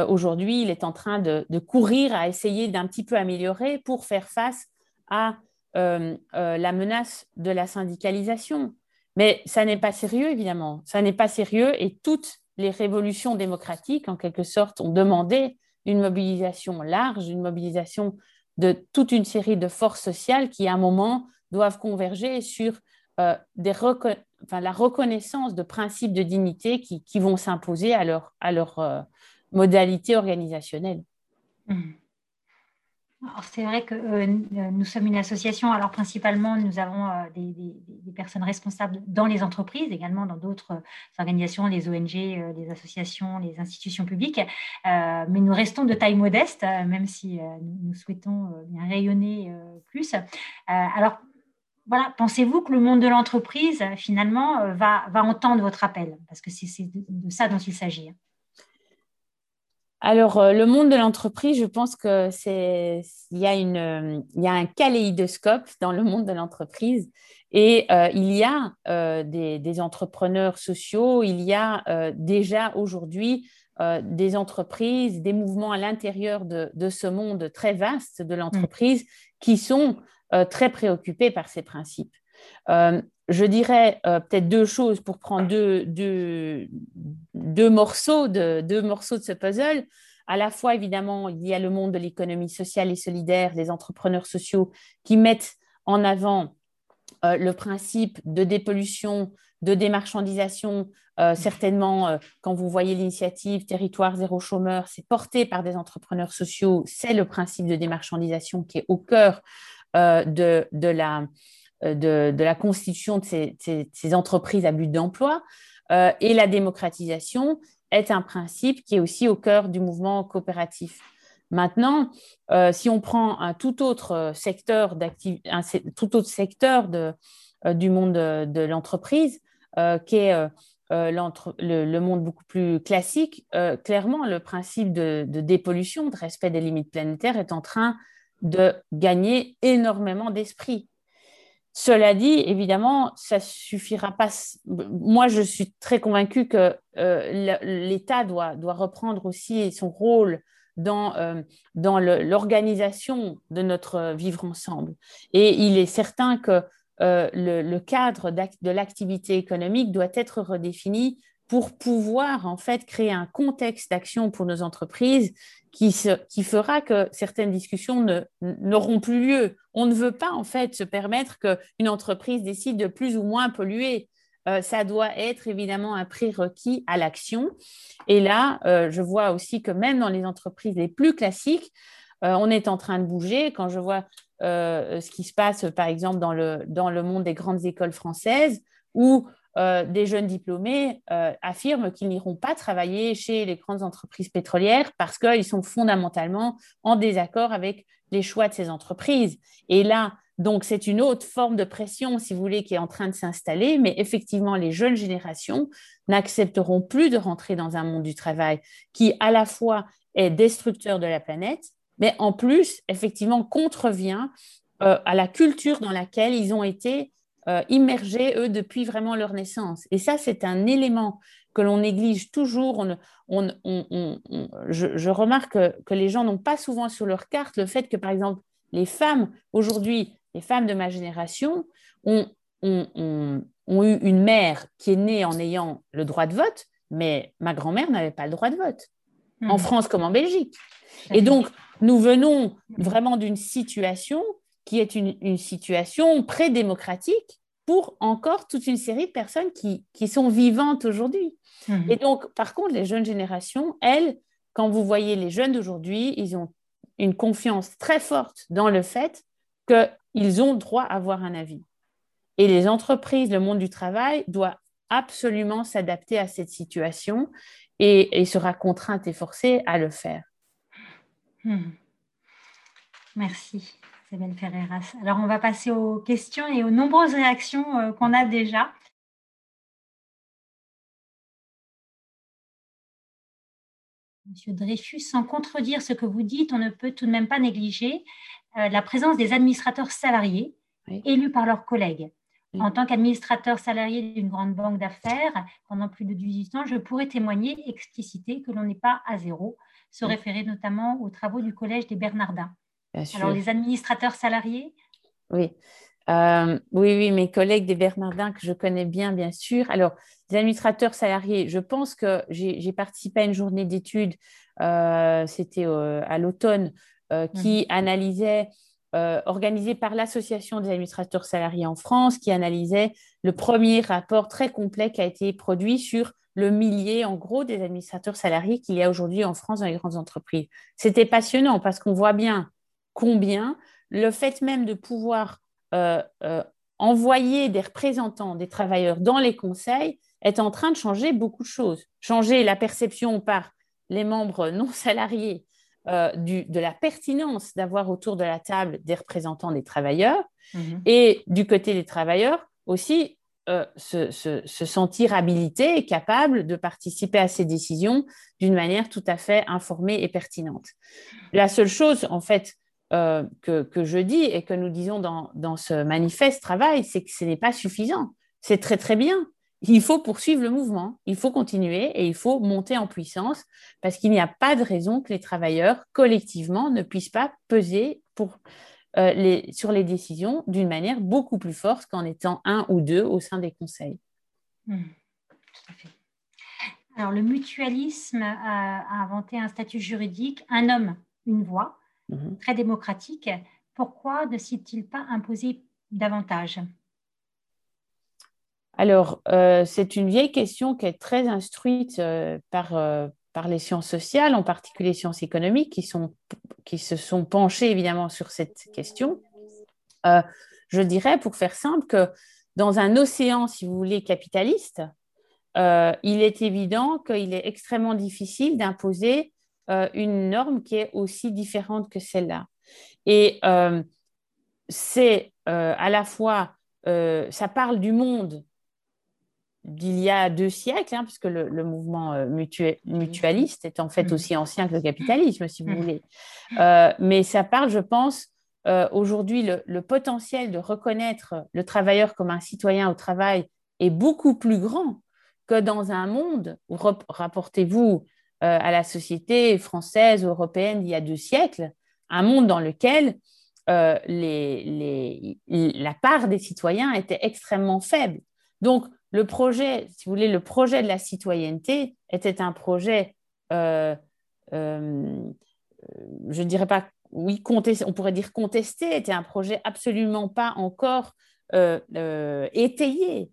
aujourd'hui, il est en train de, courir à essayer d'un petit peu améliorer pour faire face à la menace de la syndicalisation. Mais ça n'est pas sérieux, évidemment. Ça n'est pas sérieux et toutes les révolutions démocratiques, en quelque sorte, ont demandé une mobilisation large, une mobilisation de toute une série de forces sociales qui, à un moment, doivent converger sur euh, la reconnaissance de principes de dignité qui, vont s'imposer à leur, à leur euh, modalité organisationnelle. Mmh c'est vrai que euh, nous sommes une association. Alors principalement, nous avons euh, des, personnes responsables dans les entreprises, également dans d'autres euh, organisations, les ONG, les associations, les institutions publiques. mais nous restons de taille modeste, même si nous souhaitons bien rayonner plus. alors voilà, pensez-vous que le monde de l'entreprise, finalement, va, va entendre votre appel? Parce que c'est de ça dont il s'agit. Alors, euh, le monde de l'entreprise, je pense que c'est il y a une euh, il y a un kaléidoscope dans le monde de l'entreprise et euh, il y a des, entrepreneurs sociaux, il y a déjà aujourd'hui des entreprises, des mouvements à l'intérieur de, de, ce monde très vaste de l'entreprise qui sont très préoccupés par ces principes je dirais peut-être deux choses pour prendre deux, deux, morceaux de, deux morceaux de ce puzzle. À la fois, évidemment, il y a le monde de l'économie sociale et solidaire, des entrepreneurs sociaux qui mettent en avant euh, le principe de dépollution, de démarchandisation. Euh, certainement, euh, quand vous voyez l'initiative Territoire zéro chômeur, c'est porté par des entrepreneurs sociaux. C'est le principe de démarchandisation qui est au cœur de, de, la, de, la constitution de ces, entreprises à but d'emploi. et la démocratisation, est un principe qui est aussi au cœur du mouvement coopératif. Maintenant, euh, si on prend un tout autre secteur, un tout autre secteur de, euh, du monde de, l'entreprise, euh, qui est le, monde beaucoup plus classique, clairement, le principe de, dépollution, de respect des limites planétaires est en train de gagner énormément d'esprit. Cela dit, évidemment, ça suffira pas. Moi, je suis très convaincue que euh, l'État doit, reprendre aussi son rôle dans, euh, l'organisation de notre vivre ensemble. Et il est certain que euh, le, cadre de l'activité économique doit être redéfini pour pouvoir en fait créer un contexte d'action pour nos entreprises qui, qui fera que certaines discussions n'auront plus lieu. On ne veut pas en fait se permettre qu'une entreprise décide de plus ou moins polluer. Euh, ça doit être évidemment un prérequis à l'action. Et là, euh, je vois aussi que même dans les entreprises les plus classiques, euh, on est en train de bouger. Quand je vois ce qui se passe, par exemple, dans le, dans le monde des grandes écoles françaises, où euh, des jeunes diplômés euh, affirment qu'ils n'iront pas travailler chez les grandes entreprises pétrolières parce qu'ils sont fondamentalement en désaccord avec les choix de ces entreprises. Et là, donc, c'est une autre forme de pression, si vous voulez, qui est en train de s'installer, mais effectivement, les jeunes générations n'accepteront plus de rentrer dans un monde du travail qui, à la fois, est destructeur de la planète, mais en plus, effectivement, contrevient euh, à la culture dans laquelle ils ont été euh, immergés, eux, depuis vraiment leur naissance. Et ça, c'est un élément que l'on néglige toujours. je, remarque que, les gens n'ont pas souvent sur leur carte le fait que, par exemple, les femmes, aujourd'hui, les femmes de ma génération, ont, ont, eu une mère qui est née en ayant le droit de vote, mais ma grand-mère n'avait pas le droit de vote, en hmm. France comme en Belgique. Et donc, nous venons vraiment d'une situation qui est une, situation pré-démocratique pour encore toute une série de personnes qui, qui sont vivantes aujourd'hui. Mhm. Et donc, par contre, les jeunes générations, elles, quand vous voyez les jeunes d'aujourd'hui, ils ont une confiance très forte dans le fait qu'ils ont droit à avoir un avis. Et les entreprises, le monde du travail doit absolument s'adapter à cette situation et, sera contrainte et forcée à le faire. Mhm. Merci. Ferreras. Alors, on va passer aux questions et aux nombreuses réactions euh, qu'on a déjà. Monsieur Dreyfus, sans contredire ce que vous dites, on ne peut tout de même pas négliger euh, la présence des administrateurs salariés élus par leurs collègues. En tant qu'administrateur salarié d'une grande banque d'affaires pendant plus de 18 ans, je pourrais témoigner, expliciter que l'on n'est pas à zéro se référer notamment aux travaux du Collège des Bernardins. Alors, les administrateurs salariés? Oui. Euh, oui, oui, mes collègues des Bernardins que je connais bien, bien sûr. Alors, les administrateurs salariés, je pense que j'ai participé à une journée d'études, euh, c'était euh, à l'automne, qui mhm. analysait, organisée par l'Association des administrateurs salariés en France, qui analysait le premier rapport très complet qui a été produit sur le millier, en gros, des administrateurs salariés qu'il y a aujourd'hui en France dans les grandes entreprises. C'était passionnant parce qu'on voit bien combien le fait même de pouvoir euh, euh, envoyer des représentants des travailleurs dans les conseils est en train de changer beaucoup de choses. Changer la perception par les membres non salariés euh, de la pertinence d'avoir autour de la table des représentants des travailleurs mhm. et du côté des travailleurs aussi se, se, sentir habilité et capable de participer à ces décisions d'une manière tout à fait informée et pertinente. La seule chose, en fait, euh, que, je dis et que nous disons dans, ce manifeste travail, c'est que ce n'est pas suffisant. C'est très très bien. Il faut poursuivre le mouvement, il faut continuer et il faut monter en puissance parce qu'il n'y a pas de raison que les travailleurs collectivement ne puissent pas peser euh, sur les décisions d'une manière beaucoup plus forte qu'en étant un ou deux au sein des conseils. Mmh, Alors le mutualisme a inventé un statut juridique, un homme, une voix Mhm. très démocratique, pourquoi ne s'est-il pas imposé davantage? Alors, euh, c'est une vieille question qui est très instruite euh, par, euh, par les sciences sociales, en particulier les sciences économiques, qui, sont, qui se sont penchées évidemment sur cette question. je dirais, pour faire simple, que dans un océan, si vous voulez, capitaliste, il est évident qu'il est extrêmement difficile d'imposer euh, une norme qui est aussi différente que celle-là. Et euh, c'est euh, à la fois, ça parle du monde d'il y a deux siècles, hein, puisque le, mouvement mutualiste est en fait mm. aussi ancien que le capitalisme, si vous voulez. mais ça parle, je pense, aujourd'hui, le, potentiel de reconnaître le travailleur comme un citoyen au travail est beaucoup plus grand que dans un monde où, rapportez-vous, à la société française, européenne d'il y a deux siècles, un monde dans lequel euh, la part des citoyens était extrêmne faible. Donc, le projet, si vous voulez, le projet de la citoyenneté était un projet, euh, je ne dirais pas, oui, on pourrait dire contesté, était un projet absolument pas encore étayé,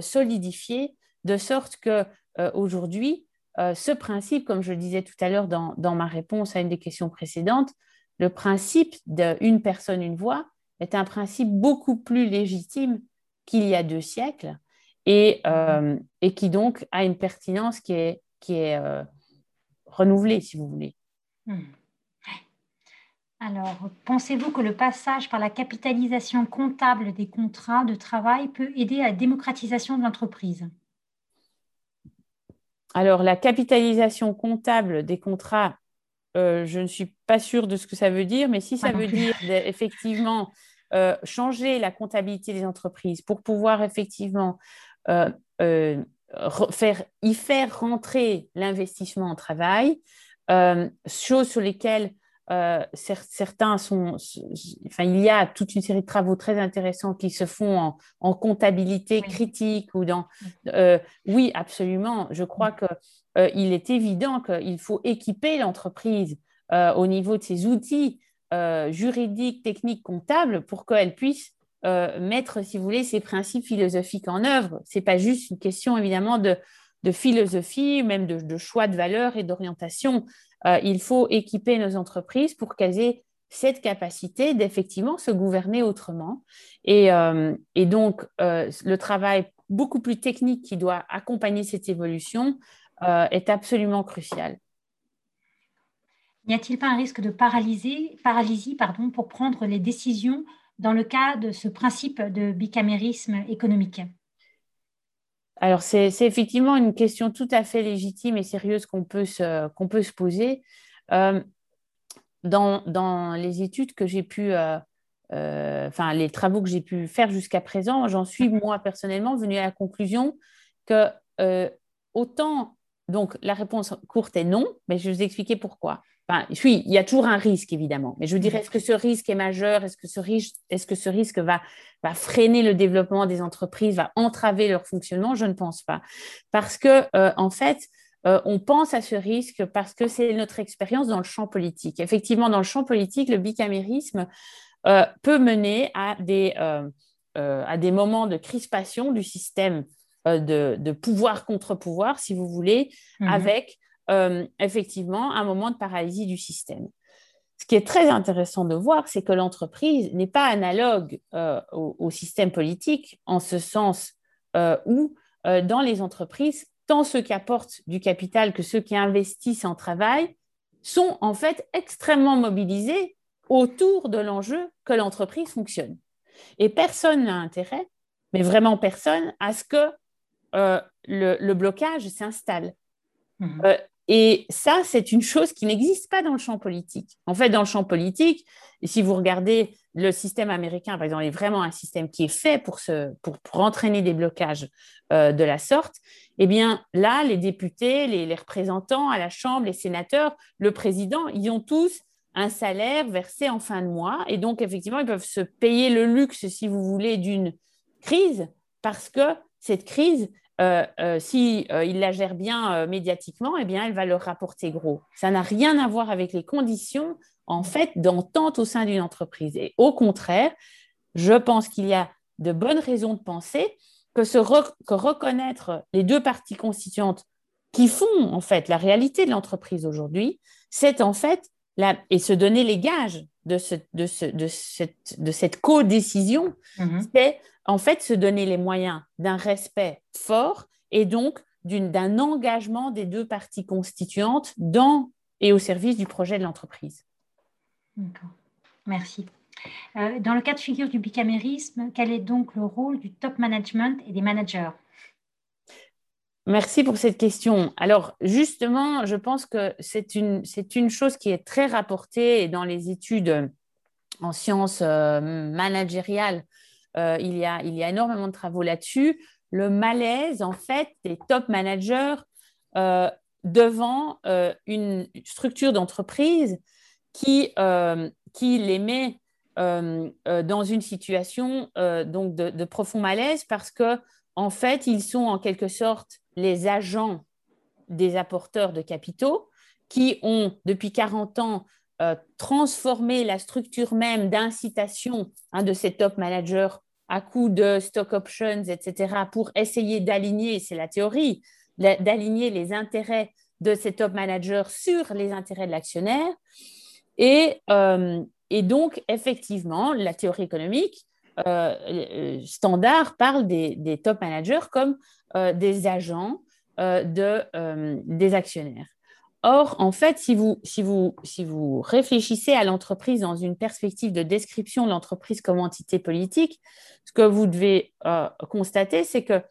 solidifié, de sorte que aujourd'hui, euh, ce principe, comme je le disais tout à l'heure dans, ma réponse à une des questions précédentes, le principe d'une personne, une voix est un principe beaucoup plus légitime qu'il y a deux siècles et, euh, qui donc a une pertinence qui est, euh, renouvelée, si vous voulez. Hmm. Alors, pensez-vous que le passage par la capitalisation comptable des contrats de travail peut aider à la démocratisation de l'entreprise? Alors, la capitalisation comptable des contrats, euh, je ne suis pas sûre de ce que ça veut dire, mais si ça veut dire effectivement euh, changer la comptabilité des entreprises pour pouvoir effectivement euh, faire, y faire rentrer l'investissement en travail, chose sur lesquelles euh, certains sont, enfin, il y a toute une série de travaux très intéressants qui se font en, comptabilité critique ou dans. Euh, oui, absolument. Je crois qu'il euh, il est évident qu'il faut équiper l'entreprise au niveau de ses outils juridiques, techniques, comptables pour qu'elle puisse mettre, si vous voulez, ses principes philosophiques en œuvre. C'est pas juste une question évidemment de, de philosophie, même de, de choix de valeurs et d'orientation. Euh, il faut équiper nos entreprises pour qu'elles aient cette capacité d'effectivement se gouverner autrement. Et, euh, donc, euh, le travail beaucoup plus technique qui doit accompagner cette évolution est absolument crucial. N'y a-t-il pas un risque de paralysie, paralysie pardon, pour prendre les décisions dans le cas de ce principe de bicamérisme économique? Alors, c'est effectivement une question tout à fait légitime et sérieuse qu'on peut, se, peut se poser. Euh, dans, les études que j'ai pu, euh, euh, enfin, les travaux que j'ai pu faire jusqu'à présent, j'en suis, moi, personnellement, venue à la conclusion que autant donc la réponse courte est non, mais je vais vous expliquer pourquoi. Enfin, oui, il y a toujours un risque, évidemment. Mais je vous dirais, est-ce que ce risque est majeur? Est-ce que ce risque, est que ce risque va, va, freiner le développement des entreprises, va entraver leur fonctionnement Je ne pense pas. Parce que, euh, en fait, euh, on pense à ce risque parce que c'est notre expérience dans le champ politique. Effectivement, dans le champ politique, le bicamérisme euh, peut mener à des, à des moments de crispation du système de, pouvoir contre pouvoir, si vous voulez, mhm. avec effectivement un moment de paralysie du système. Ce qui est très intéressant de voir, c'est que l'entreprise n'est pas analogue euh, au, système politique, en ce sens euh, où, dans les entreprises, tant ceux qui apportent du capital que ceux qui investissent en travail sont en fait extrêmement mobilisés autour de l'enjeu que l'entreprise fonctionne. Et personne n'a intérêt, mais vraiment personne, à ce que le, blocage s'installe. Mmh. Et ça, c'est une chose qui n'existe pas dans le champ politique. En fait, dans le champ politique, si vous regardez le système américain, par exemple, est vraiment un système qui est fait pour, entraîner des blocages euh, de la sorte. Eh bien, là, les députés, les, représentants à la Chambre, les sénateurs, le président, ils ont tous un salaire versé en fin de mois. Et donc, effectivement, ils peuvent se payer le luxe, si vous voulez, d'une crise, parce que cette crise, euh, euh, si euh, il la gère bien médiatiquement, eh bien, elle va leur rapporter gros. Ça n'a rien à voir avec les conditions, en fait, d'entente au sein d'une entreprise. Et au contraire, je pense qu'il y a de bonnes raisons de penser que, se reconnaître les deux parties constituantes qui font, en fait, la réalité de l'entreprise aujourd'hui, c'est en fait, la, et se donner les gages de, ce, de, ce, de cette, de cette co-décision, mm-hmm. c'est en fait se donner les moyens d'un respect fort et donc d'un engagement des deux parties constituantes dans et au service du projet de l'entreprise. D'accord, merci. Euh, dans le cas de figure du bicamérisme, quel est donc le rôle du top management et des managers? Merci pour cette question. Alors, justement, je pense que c'est une, une, chose qui est très rapportée dans les études en sciences euh, managériales euh, il, y a, il y a énormément de travaux là-dessus. Le malaise, en fait, des top managers euh, devant une structure d'entreprise qui, qui les met dans une situation donc de, profond malaise parce que en fait, ils sont en quelque sorte les agents des apporteurs de capitaux qui ont depuis 40 ans euh, transformer la structure même d'incitation hein, de ces top managers à coup de stock options, etc., pour essayer d'aligner, c'est la théorie, d'aligner les intérêts de ces top managers sur les intérêts de l'actionnaire. Et, euh, et, donc, effectivement, la théorie économique euh, standard parle des, top managers comme des agents de, des actionnaires. Or, en fait, si vous, si vous, si vous réfléchissez à l'entreprise dans une perspective de description de l'entreprise comme entité politique, ce que vous devez euh, constater, c'est que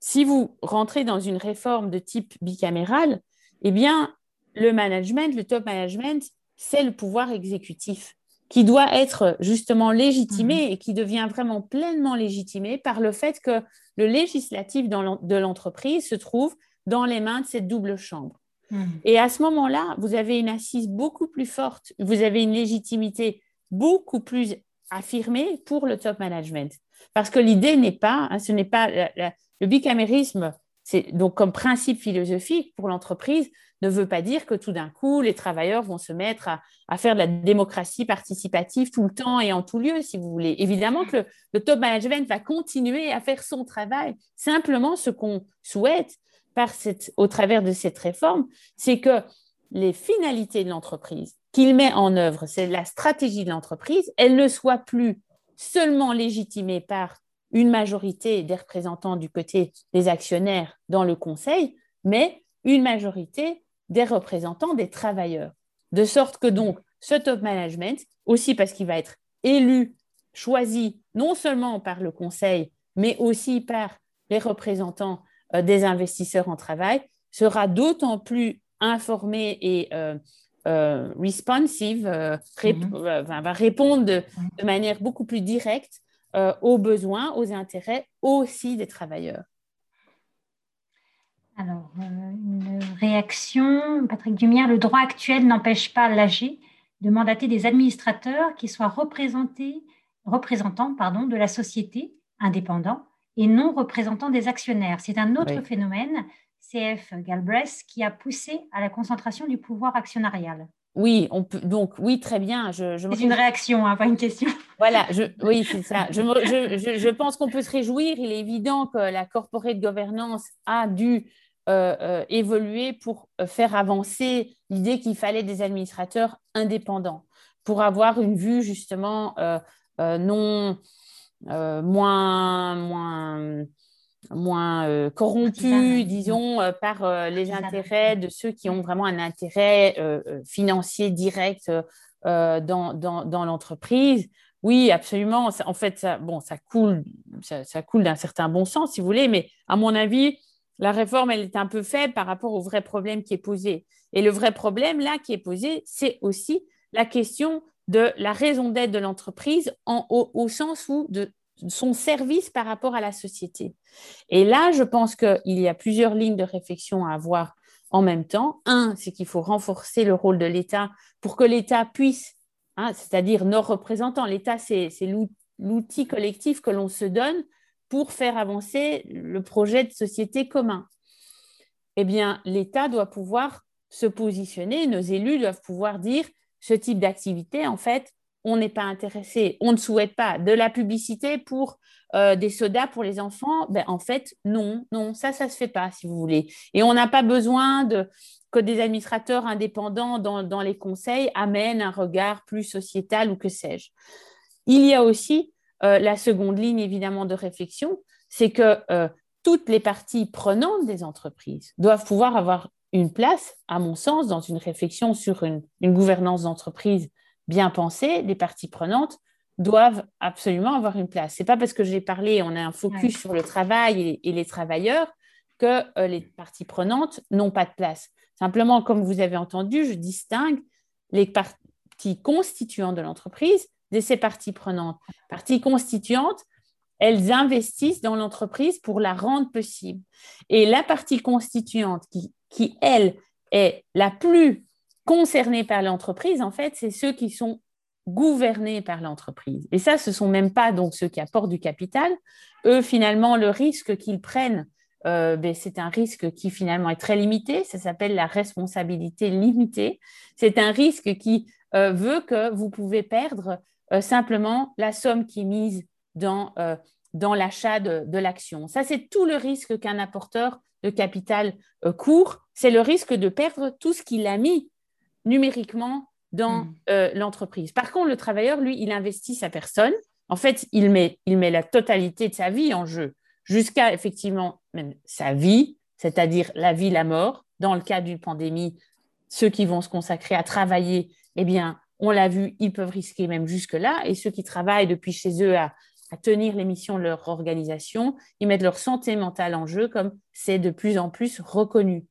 si vous rentrez dans une réforme de type bicaméral, eh bien, le management, le top management, c'est le pouvoir exécutif qui doit être justement légitimé mmh. et qui devient vraiment pleinement légitimé par le fait que le législatif de l'entreprise se trouve dans les mains de cette double chambre. Mm. Et à ce moment-là, vous avez une assise beaucoup plus forte, vous avez une légitimité beaucoup plus affirmée pour le top management. Parce que l'idée n'est pas, hein, ce n'est pas le bicamérisme, c'est donc comme principe philosophique pour l'entreprise, ne veut pas dire que tout d'un coup, les travailleurs vont se mettre à, faire de la démocratie participative tout le temps et en tout lieu, si vous voulez. Évidemment que le top management va continuer à faire son travail. Simplement, ce qu'on souhaite, au travers de cette réforme, c'est que les finalités de l'entreprise qu'il met en œuvre, c'est la stratégie de l'entreprise, elle ne soit plus seulement légitimée par une majorité des représentants du côté des actionnaires dans le conseil, mais une majorité des représentants des travailleurs. De sorte que donc ce top management, aussi parce qu'il va être élu, choisi non seulement par le conseil, mais aussi par les représentants euh, des investisseurs en travail sera d'autant plus informé et euh, euh, responsive, mhm. va répondre de, manière beaucoup plus directe aux besoins, aux intérêts aussi des travailleurs. Alors, une réaction, Patrick Dumière, le droit actuel n'empêche pas l'AG de mandater des administrateurs qui soient représentés, représentants pardon, de la société, indépendants, et non représentants des actionnaires. C'est un autre phénomène, CF Galbraith, qui a poussé à la concentration du pouvoir actionnarial. Oui, on peut, donc oui, très bien. Je, c'est une réaction, hein, pas une question. Voilà, je, oui, c'est ça. Je, je, pense qu'on peut se réjouir. Il est évident que la corporate governance a dû euh, euh, évoluer pour euh, faire avancer l'idée qu'il fallait des administrateurs indépendants pour avoir une vue justement non moins, moins, moins corrompue, disons, par les intérêts de ceux qui ont vraiment un intérêt financier direct dans, dans, dans l'entreprise. Oui, absolument. En fait, ça, bon, ça coule, ça, ça coule d'un certain bon sens, si vous voulez, mais à mon avis, la réforme, elle est un peu faible par rapport au vrai problème qui est posé. Et le vrai problème, là, qui est posé, c'est aussi la question de la raison d'être de l'entreprise au, sens où de son service par rapport à la société. Et là, je pense qu'il y a plusieurs lignes de réflexion à avoir en même temps. Un, c'est qu'il faut renforcer le rôle de l'État pour que l'État puisse, hein, c'est-à-dire nos représentants, l'État, c'est l'outil collectif que l'on se donne pour faire avancer le projet de société commun. Eh bien, l'État doit pouvoir se positionner, nos élus doivent pouvoir dire ce type d'activité, en fait, on n'est pas intéressé, on ne souhaite pas de la publicité pour euh, des sodas pour les enfants. Ben, en fait, non, non, ça, ça ne se fait pas, si vous voulez. Et on n'a pas besoin de, que des administrateurs indépendants dans, dans les conseils amènent un regard plus sociétal ou que sais-je. Il y a aussi euh, la seconde ligne, évidemment, de réflexion, c'est que euh, toutes les parties prenantes des entreprises doivent pouvoir avoir une place, à mon sens, dans une réflexion sur une, gouvernance d'entreprise bien pensée. Les parties prenantes doivent absolument avoir une place. C'est pas parce que j'ai parlé, on a un focus sur le travail et, les travailleurs que euh, les parties prenantes n'ont pas de place. Simplement, comme vous avez entendu, je distingue les parties constituantes de l'entreprise de ces parties prenantes. Parties constituantes, elles investissent dans l'entreprise pour la rendre possible. Et la partie constituante qui, qui elle, est la plus concernée par l'entreprise, en fait, c'est ceux qui sont gouvernés par l'entreprise. Et ça, ce sont même pas donc ceux qui apportent du capital. Eux, finalement, le risque qu'ils prennent, euh, ben, c'est un risque qui finalement est très limité. Ça s'appelle la responsabilité limitée. C'est un risque qui euh, veut que vous pouvez perdre euh, simplement la somme qui est mise dans, euh, dans l'achat de, l'action. Ça, c'est tout le risque qu'un apporteur de capital euh, court. C'est le risque de perdre tout ce qu'il a mis numériquement dans hmm. l'entreprise. Par contre, le travailleur, lui, il investit sa personne. En fait, il met, il met la totalité de sa vie en jeu, jusqu'à effectivement même sa vie, c'est-à-dire la vie, la mort. Dans le cas d'une pandémie, ceux qui vont se consacrer à travailler, eh bien, on l'a vu, ils peuvent risquer même jusque-là. Et ceux qui travaillent depuis chez eux à, tenir les missions de leur organisation, ils mettent leur santé mentale en jeu, comme c'est de plus en plus reconnu.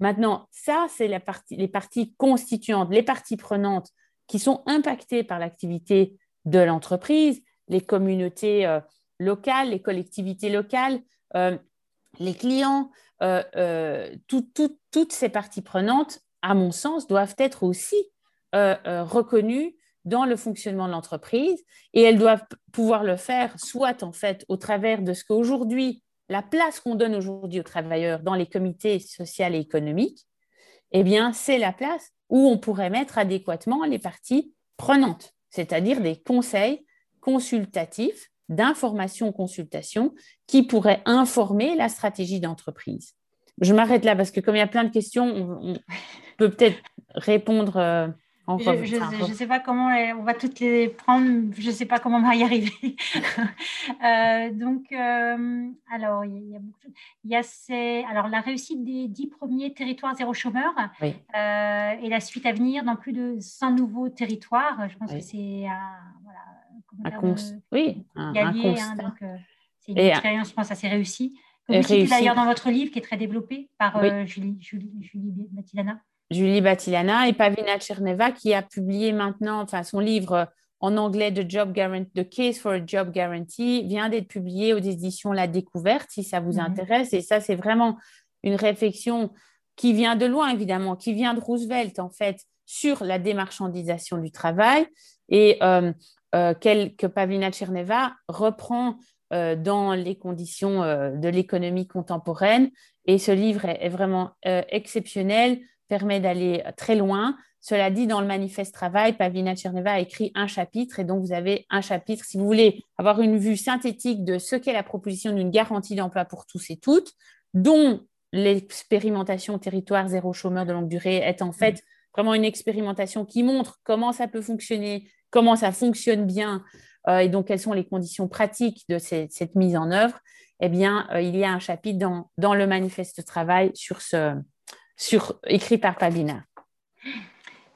Maintenant, ça, c'est les parties constituantes, les parties prenantes qui sont impactées par l'activité de l'entreprise, les communautés euh, locales, les collectivités locales, euh, les clients, euh, toutes ces parties prenantes, à mon sens, doivent être aussi reconnues dans le fonctionnement de l'entreprise et elles doivent pouvoir le faire soit en fait au travers de ce qu'aujourd'hui, la place qu'on donne aujourd'hui aux travailleurs dans les comités sociaux et économiques, eh bien, c'est la place où on pourrait mettre adéquatement les parties prenantes, c'est-à-dire des conseils consultatifs d'information consultation qui pourraient informer la stratégie d'entreprise. Je m'arrête là parce que comme il y a plein de questions, on, peut peut-être répondre. Euh, je ne sais pas comment on va toutes les prendre, je ne sais pas comment on va y arriver. Euh, donc, euh, alors, il y, a, il y a ces, alors, la réussite des dix premiers territoires zéro chômeur euh, et la suite à venir dans plus de 100 nouveaux territoires. Je pense que c'est voilà, un, oui, un, hein, c'est une expérience, je pense, assez réussie. Comme vous d'ailleurs dans votre livre qui est très développé par Julie, Julie, Julie Matilana. Julie Batilana et Pavina Cherneva qui a publié maintenant enfin, son livre en anglais de Job Guarantee, The Case for a Job Guarantee, vient d'être publié aux éditions La Découverte, si ça vous mhm. intéresse. Et ça, c'est vraiment une réflexion qui vient de loin, évidemment, qui vient de Roosevelt, en fait, sur la démarchandisation du travail et euh, euh, que Pavlina Tcherneva reprend euh, dans les conditions de l'économie contemporaine. Et ce livre est, vraiment exceptionnel, permet d'aller très loin. Cela dit, dans le manifeste travail, Pavlina Tcherneva a écrit un chapitre et donc vous avez un chapitre. Si vous voulez avoir une vue synthétique de ce qu'est la proposition d'une garantie d'emploi pour tous et toutes, dont l'expérimentation territoire zéro chômeur de longue durée est en fait vraiment une expérimentation qui montre comment ça peut fonctionner, comment ça fonctionne bien euh, et donc quelles sont les conditions pratiques de cette, mise en œuvre, eh bien, euh, il y a un chapitre dans, le manifeste travail sur ce, sur, écrit par Pavlina.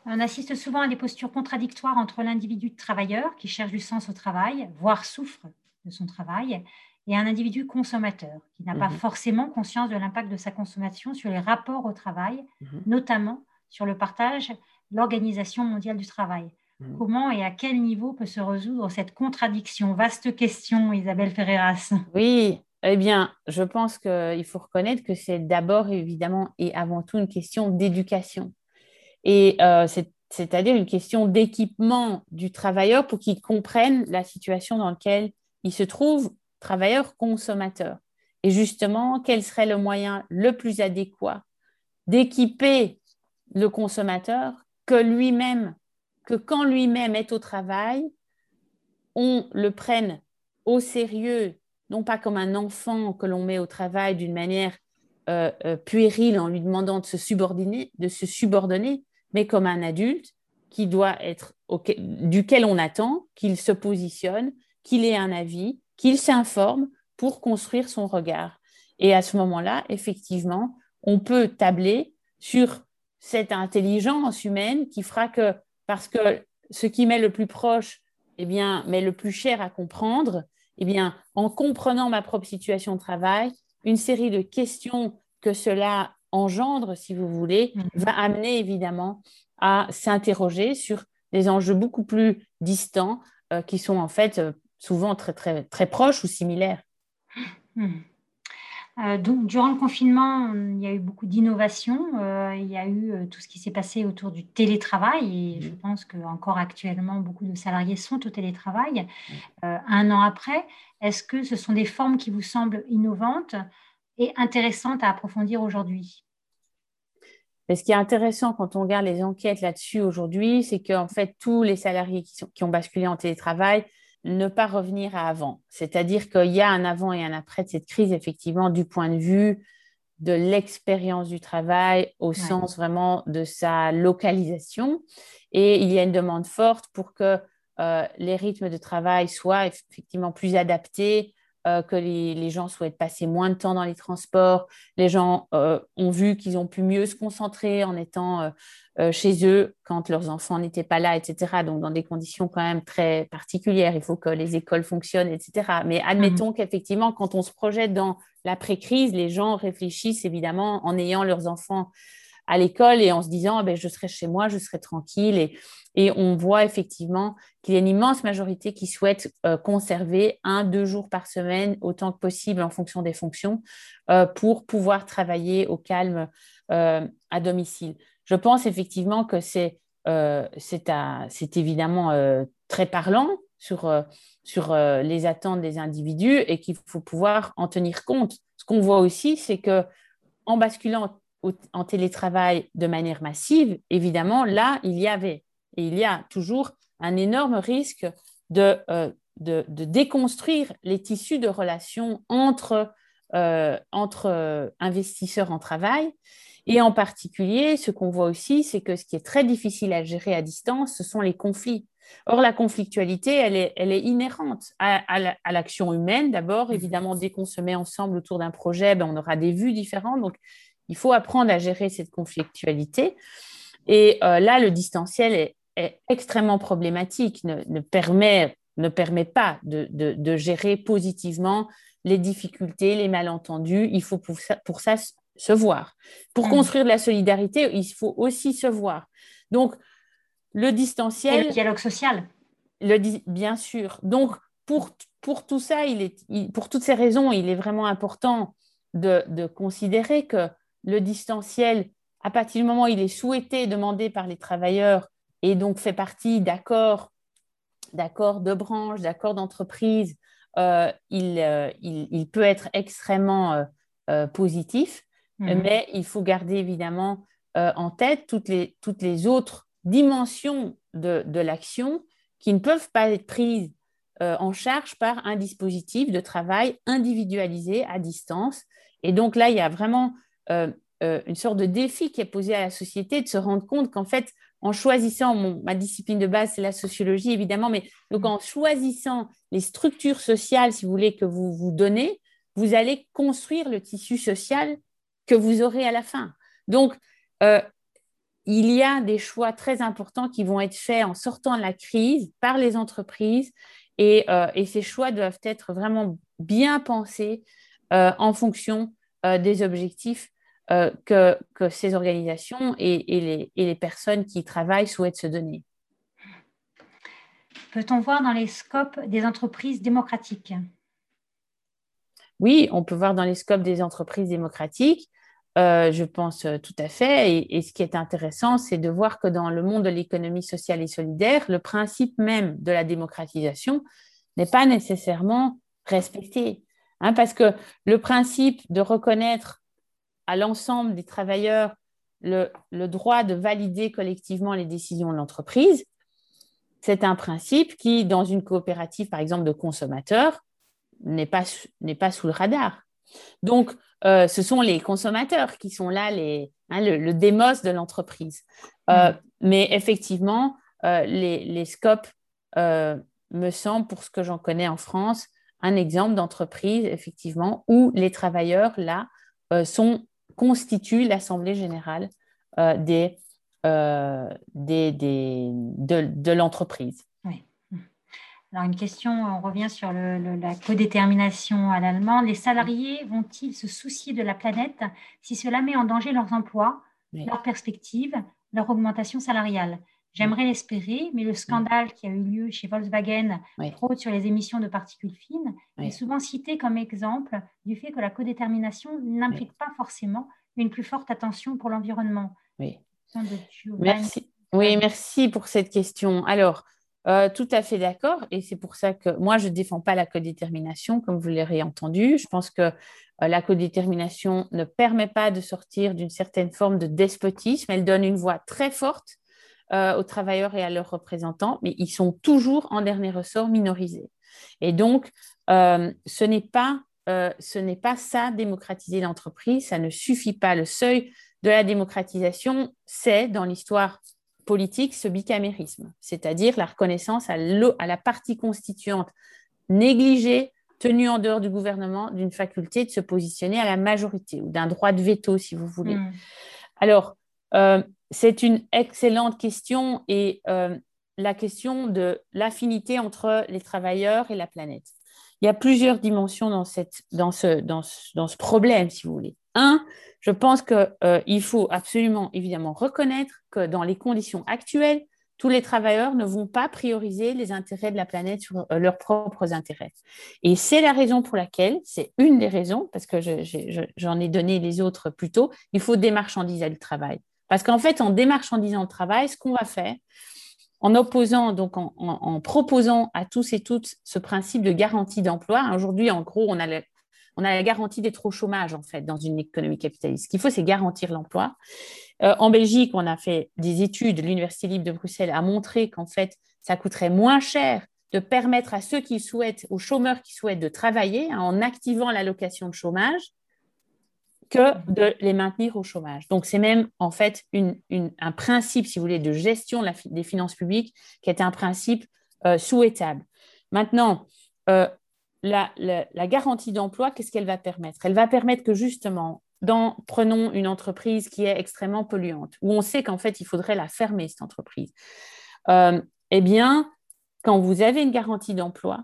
On assiste souvent à des postures contradictoires entre l'individu travailleur qui cherche du sens au travail, voire souffre de son travail, et un individu consommateur qui n'a pas mhm. forcément conscience de l'impact de sa consommation sur les rapports au travail, mhm. notamment sur le partage, l'Organisation mondiale du travail. Mhm. Comment et à quel niveau peut se résoudre cette contradiction? Vaste question, Isabelle Ferreras. Oui, eh bien, je pense qu'il faut reconnaître que c'est d'abord évidemment et avant tout une question d'éducation. Et euh, c'est-à-dire une question d'équipement du travailleur pour qu'il comprenne la situation dans laquelle il se trouve travailleur consommateur. Et justement, quel serait le moyen le plus adéquat d'équiper le consommateur que lui-même, que quand lui-même est au travail, on le prenne au sérieux, non pas comme un enfant que l'on met au travail d'une manière euh, euh, puérile en lui demandant de se subordonner, de se subordonner, mais comme un adulte qui doit être duquel on attend qu'il se positionne, qu'il ait un avis, qu'il s'informe pour construire son regard. Et à ce moment-là, effectivement, on peut tabler sur cette intelligence humaine qui fera que, parce que ce qui m'est le plus proche, eh bien, m'est le plus cher à comprendre, eh bien, en comprenant ma propre situation de travail, une série de questions que cela engendre, si vous voulez, mm-hmm. va amener évidemment à s'interroger sur des enjeux beaucoup plus distants euh, qui sont en fait euh, souvent très, très, très proches ou similaires. Hmm. Euh, donc, durant le confinement, il y a eu beaucoup d'innovations. Euh, il y a eu euh, tout ce qui s'est passé autour du télétravail et je pense qu'encore actuellement, beaucoup de salariés sont au télétravail. un an après, est-ce que ce sont des formes qui vous semblent innovantes et intéressantes à approfondir aujourd'hui? Ce qui est intéressant quand on regarde les enquêtes là-dessus aujourd'hui, c'est qu'en fait, tous les salariés qui, sont, qui ont basculé en télétravail ne pas revenir à avant. C'est-à-dire qu'il y a un avant et un après de cette crise, effectivement, du point de vue de l'expérience du travail au sens vraiment de sa localisation. Et il y a une demande forte pour que euh, les rythmes de travail soient effectivement plus adaptés euh, que les, gens souhaitent passer moins de temps dans les transports. Les gens euh, ont vu qu'ils ont pu mieux se concentrer en étant euh, chez eux quand leurs enfants n'étaient pas là, etc. Donc, dans des conditions quand même très particulières. Il faut que les écoles fonctionnent, etc. Mais admettons mmh. qu'effectivement, quand on se projette dans l'après-crise, les gens réfléchissent évidemment en ayant leurs enfants à l'école et en se disant ah ben, je serai chez moi, je serai tranquille. Et, et on voit effectivement qu'il y a une immense majorité qui souhaite euh, conserver un, deux jours par semaine, autant que possible en fonction des fonctions, euh, pour pouvoir travailler au calme euh, à domicile. Je pense effectivement que c'est c'est évidemment très parlant sur, sur les attentes des individus et qu'il faut pouvoir en tenir compte. Ce qu'on voit aussi, c'est que en basculant en télétravail de manière massive, évidemment, là, il y avait et il y a toujours un énorme risque de, euh, de, déconstruire les tissus de relations entre, euh, entre euh, investisseurs en travail. Et en particulier, ce qu'on voit aussi, c'est que ce qui est très difficile à gérer à distance, ce sont les conflits. Or, la conflictualité, elle est, elle est inhérente à, à l'action humaine. D'abord, évidemment, dès qu'on se met ensemble autour d'un projet, ben, on aura des vues différentes. Donc, il faut apprendre à gérer cette conflictualité. Et là, le distanciel est, est extrêmement problématique, ne, permet, ne permet pas de, gérer positivement les difficultés, les malentendus. Il faut pour ça, pour ça se voir. Pour mm. construire de la solidarité, il faut aussi se voir. Donc, le distanciel. Et le dialogue social. Le, bien sûr. Donc, pour, pour tout ça, il est, pour toutes ces raisons, il est vraiment important de, considérer que le distanciel, à partir du moment où il est souhaité, demandé par les travailleurs, et donc fait partie d'accords, d'accords de branche, d'accords d'entreprise, euh, euh, il, peut être extrêmement euh, positif, mhm. mais il faut garder évidemment en tête toutes les, toutes les autres dimensions de, de l'action qui ne peuvent pas être prises en charge par un dispositif de travail individualisé à distance. Et donc là, il y a vraiment une sorte de défi qui est posé à la société de se rendre compte qu'en fait, en choisissant, ma discipline de base, c'est la sociologie, évidemment, mais donc en choisissant les structures sociales, si vous voulez, que vous vous donnez, vous allez construire le tissu social que vous aurez à la fin. Donc, euh, il y a des choix très importants qui vont être faits en sortant de la crise par les entreprises et, euh, ces choix doivent être vraiment bien pensés euh, en fonction des objectifs euh, que, ces organisations et, les, personnes qui y travaillent souhaitent se donner. Peut-on voir dans les scopes des entreprises démocratiques? Oui, on peut voir dans les scopes des entreprises démocratiques. Euh, je pense euh, tout à fait. Et, et ce qui est intéressant, c'est de voir que dans le monde de l'économie sociale et solidaire, le principe même de la démocratisation n'est pas nécessairement respecté. Hein, parce que le principe de reconnaître à l'ensemble des travailleurs le, droit de valider collectivement les décisions de l'entreprise. C'est un principe qui, dans une coopérative, par exemple, de consommateurs, n'est pas, pas sous le radar. Donc, euh, ce sont les consommateurs qui sont là, les, hein, le, démos de l'entreprise. Euh, mm. Mais effectivement, euh, les, les, scopes me semblent, pour ce que j'en connais en France, un exemple d'entreprise, effectivement, où les travailleurs, là, sont constitue l'Assemblée générale euh, des, euh, des, des, de, l'entreprise. Oui. Alors une question, on revient sur le, la codétermination à l'allemande. Les salariés vont-ils se soucier de la planète si cela met en danger leurs emplois, leurs perspectives, leur augmentation salariale? J'aimerais l'espérer, mais le scandale qui a eu lieu chez Volkswagen, fraude sur les émissions de particules fines, est souvent cité comme exemple du fait que la codétermination n'implique pas forcément une plus forte attention pour l'environnement. Oui. Merci. Oui, merci pour cette question. Alors, euh, tout à fait d'accord. Et c'est pour ça que moi, je ne défends pas la codétermination, comme vous l'aurez entendu. Je pense que euh, la codétermination ne permet pas de sortir d'une certaine forme de despotisme. Elle donne une voix très forte euh, aux travailleurs et à leurs représentants, mais ils sont toujours en dernier ressort minorisés. Et donc, euh, ce n'est pas euh, ce n'est pas ça, démocratiser l'entreprise, ça ne suffit pas. Le seuil de la démocratisation, c'est dans l'histoire politique ce bicamérisme, c'est-à-dire la reconnaissance à, à, la partie constituante négligée, tenue en dehors du gouvernement, d'une faculté de se positionner à la majorité ou d'un droit de veto, si vous voulez. Hmm. Alors, c'est une excellente question et euh, la question de l'affinité entre les travailleurs et la planète. Il y a plusieurs dimensions dans, ce, problème, si vous voulez. Un, je pense qu'il euh, faut absolument, évidemment, reconnaître que dans les conditions actuelles, tous les travailleurs ne vont pas prioriser les intérêts de la planète sur euh, leurs propres intérêts. Et c'est la raison pour laquelle, c'est une des raisons, parce que j'en ai donné les autres plus tôt, il faut démarchandiser le travail. Parce qu'en fait, en démarchandisant le travail, ce qu'on va faire, en opposant, donc en, proposant à tous et toutes ce principe de garantie d'emploi, aujourd'hui, en gros, on a, on a la garantie d'être au chômage, en fait, dans une économie capitaliste. Ce qu'il faut, c'est garantir l'emploi. Euh, en Belgique, on a fait des études, l'Université libre de Bruxelles a montré qu'en fait, ça coûterait moins cher de permettre à ceux qui souhaitent, aux chômeurs qui souhaitent de travailler, hein, en activant l'allocation de chômage, que de les maintenir au chômage. Donc, c'est même en fait un principe, si vous voulez, de gestion des finances publiques qui est un principe euh, souhaitable. Maintenant, euh, la, garantie d'emploi, qu'est-ce qu'elle va permettre? Elle va permettre que justement, prenons une entreprise qui est extrêmement polluante, où on sait qu'en fait, il faudrait la fermer, cette entreprise. Euh, eh bien, quand vous avez une garantie d'emploi,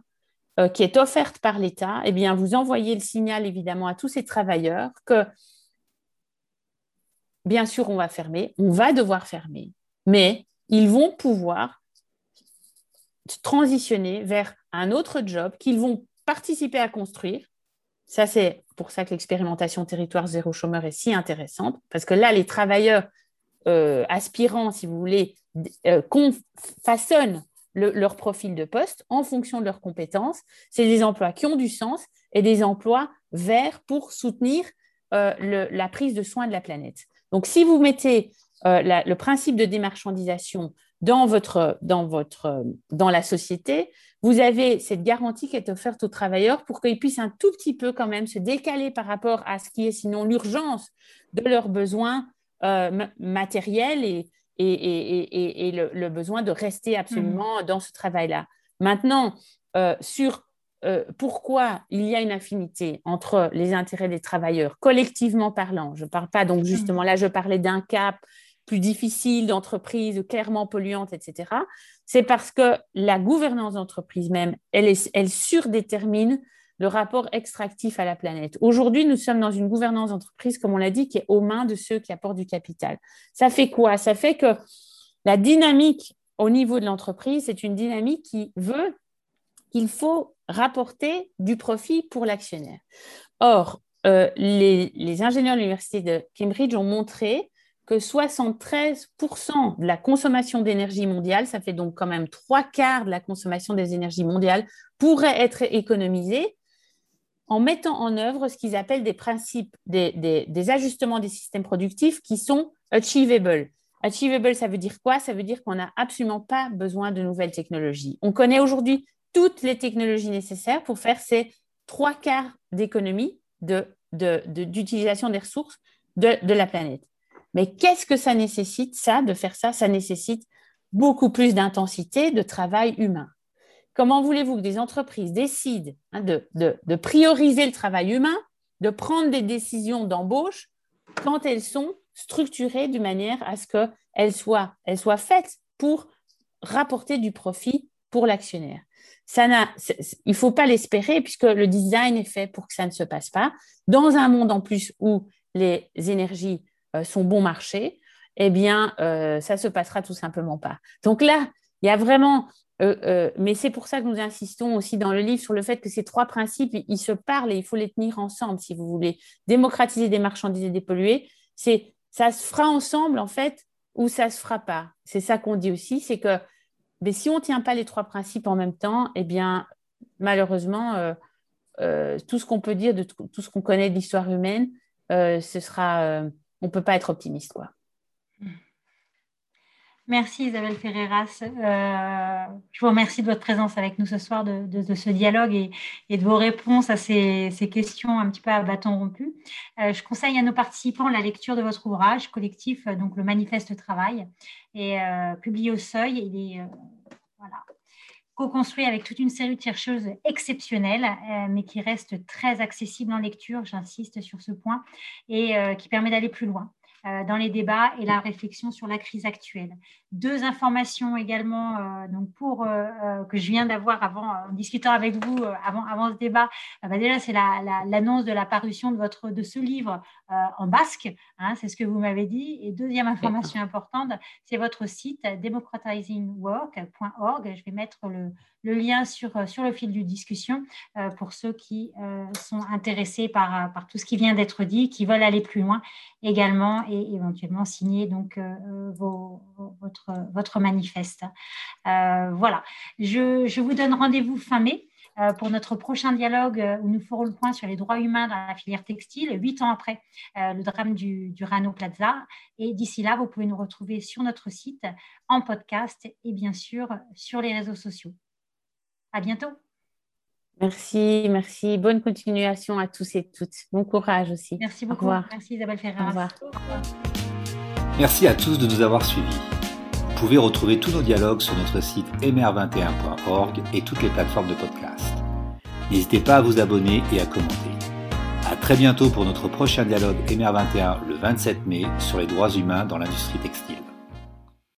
euh, qui est offerte par l'État, eh bien, vous envoyez le signal évidemment à tous ces travailleurs que, bien sûr, on va fermer, on va devoir fermer, mais ils vont pouvoir transitionner vers un autre job qu'ils vont participer à construire. Ça, c'est pour ça que l'expérimentation territoire zéro chômeur est si intéressante, parce que là, les travailleurs euh, aspirants, si vous voulez, euh, leur profil de poste en fonction de leurs compétences. C'est des emplois qui ont du sens et des emplois verts pour soutenir euh, la prise de soin de la planète. Donc, si vous mettez le principe de démarchandisation dans, votre, dans, votre, dans la société, vous avez cette garantie qui est offerte aux travailleurs pour qu'ils puissent un tout petit peu quand même se décaler par rapport à ce qui est sinon l'urgence de leurs besoins euh, matériels et, et, et, le, besoin de rester absolument mmh. dans ce travail-là. Maintenant, euh, sur euh, pourquoi il y a une affinité entre les intérêts des travailleurs, collectivement parlant, je ne parle pas donc mmh. justement là, je parlais d'un cap plus difficile d'entreprise, clairement polluante, etc. C'est parce que la gouvernance d'entreprise même, elle, elle surdétermine le rapport extractif à la planète. Aujourd'hui, nous sommes dans une gouvernance d'entreprise, comme on l'a dit, qui est aux mains de ceux qui apportent du capital. Ça fait quoi? Ça fait que la dynamique au niveau de l'entreprise, c'est une dynamique qui veut qu'il faut rapporter du profit pour l'actionnaire. Or, euh, les, les, ingénieurs de l'Université de Cambridge ont montré que 73% de la consommation d'énergie mondiale, ça fait donc quand même trois quarts de la consommation des énergies mondiales, pourrait être économisée en mettant en œuvre ce qu'ils appellent des principes, des, ajustements des systèmes productifs qui sont achievable. Achievable, ça veut dire quoi? Ça veut dire qu'on n'a absolument pas besoin de nouvelles technologies. On connaît aujourd'hui toutes les technologies nécessaires pour faire ces trois quarts d'économie d'utilisation des ressources de, de la planète. Mais qu'est-ce que ça nécessite, ça, de faire ça? Ça nécessite beaucoup plus d'intensité de travail humain. Comment voulez-vous que des entreprises décident hein, de, prioriser le travail humain, de prendre des décisions d'embauche quand elles sont structurées de manière à ce qu'elles soient, elles soient faites pour rapporter du profit pour l'actionnaire? Ça il ne faut pas l'espérer puisque le design est fait pour que ça ne se passe pas. Dans un monde en plus où les énergies euh, sont bon marché, eh bien, euh, ça ne se passera tout simplement pas. Donc là, il y a vraiment euh, euh, mais c'est pour ça que nous insistons aussi dans le livre sur le fait que ces trois principes, ils se parlent et il faut les tenir ensemble, si vous voulez. Démocratiser, démarchandiser, dépolluer, c'est ça se fera ensemble, en fait, ou ça se fera pas. C'est ça qu'on dit aussi, c'est que mais si on ne tient pas les trois principes en même temps, eh bien, malheureusement, euh, tout ce qu'on peut dire de tout ce qu'on connaît de l'histoire humaine, ce sera, on ne peut pas être optimiste, quoi. Merci Isabelle Ferreras. Euh, je vous remercie de votre présence avec nous ce soir, de, ce dialogue et, de vos réponses à ces, questions un petit peu à bâton rompu. Euh, je conseille à nos participants la lecture de votre ouvrage collectif, euh, donc le Manifeste Travail, et publié au Seuil. Il est co-construit avec toute une série de chercheuses exceptionnelles, mais qui reste très accessible en lecture, j'insiste sur ce point, et qui permet d'aller plus loin. Euh, dans les débats et la réflexion sur la crise actuelle. Deux informations également euh, donc pour, euh, que je viens d'avoir avant, en discutant avec vous avant, avant ce débat. Bah déjà, c'est l'annonce de la parution de, votre, de ce livre en basque, hein, c'est ce que vous m'avez dit. Et deuxième information importante, c'est votre site democratizingwork.org. Je vais mettre le, lien sur, sur le fil de discussion pour ceux qui sont intéressés par, par tout ce qui vient d'être dit, qui veulent aller plus loin également et éventuellement signer donc euh, euh, votre, votre manifeste. Euh, voilà, je, je, vous donne rendez-vous fin mai pour notre prochain dialogue où nous ferons le point sur les droits humains dans la filière textile, huit ans après le drame du, du Rano Plaza. Et d'ici là, vous pouvez nous retrouver sur notre site, en podcast et bien sûr sur les réseaux sociaux. À bientôt. Merci, merci. Bonne continuation à tous et toutes. Bon courage aussi. Merci beaucoup. Au revoir. Merci Isabelle Ferrer. Au revoir. Merci à tous de nous avoir suivis. Vous pouvez retrouver tous nos dialogues sur notre site mr21.org et toutes les plateformes de podcast. N'hésitez pas à vous abonner et à commenter. À très bientôt pour notre prochain dialogue MR21 le 27 mai sur les droits humains dans l'industrie textile.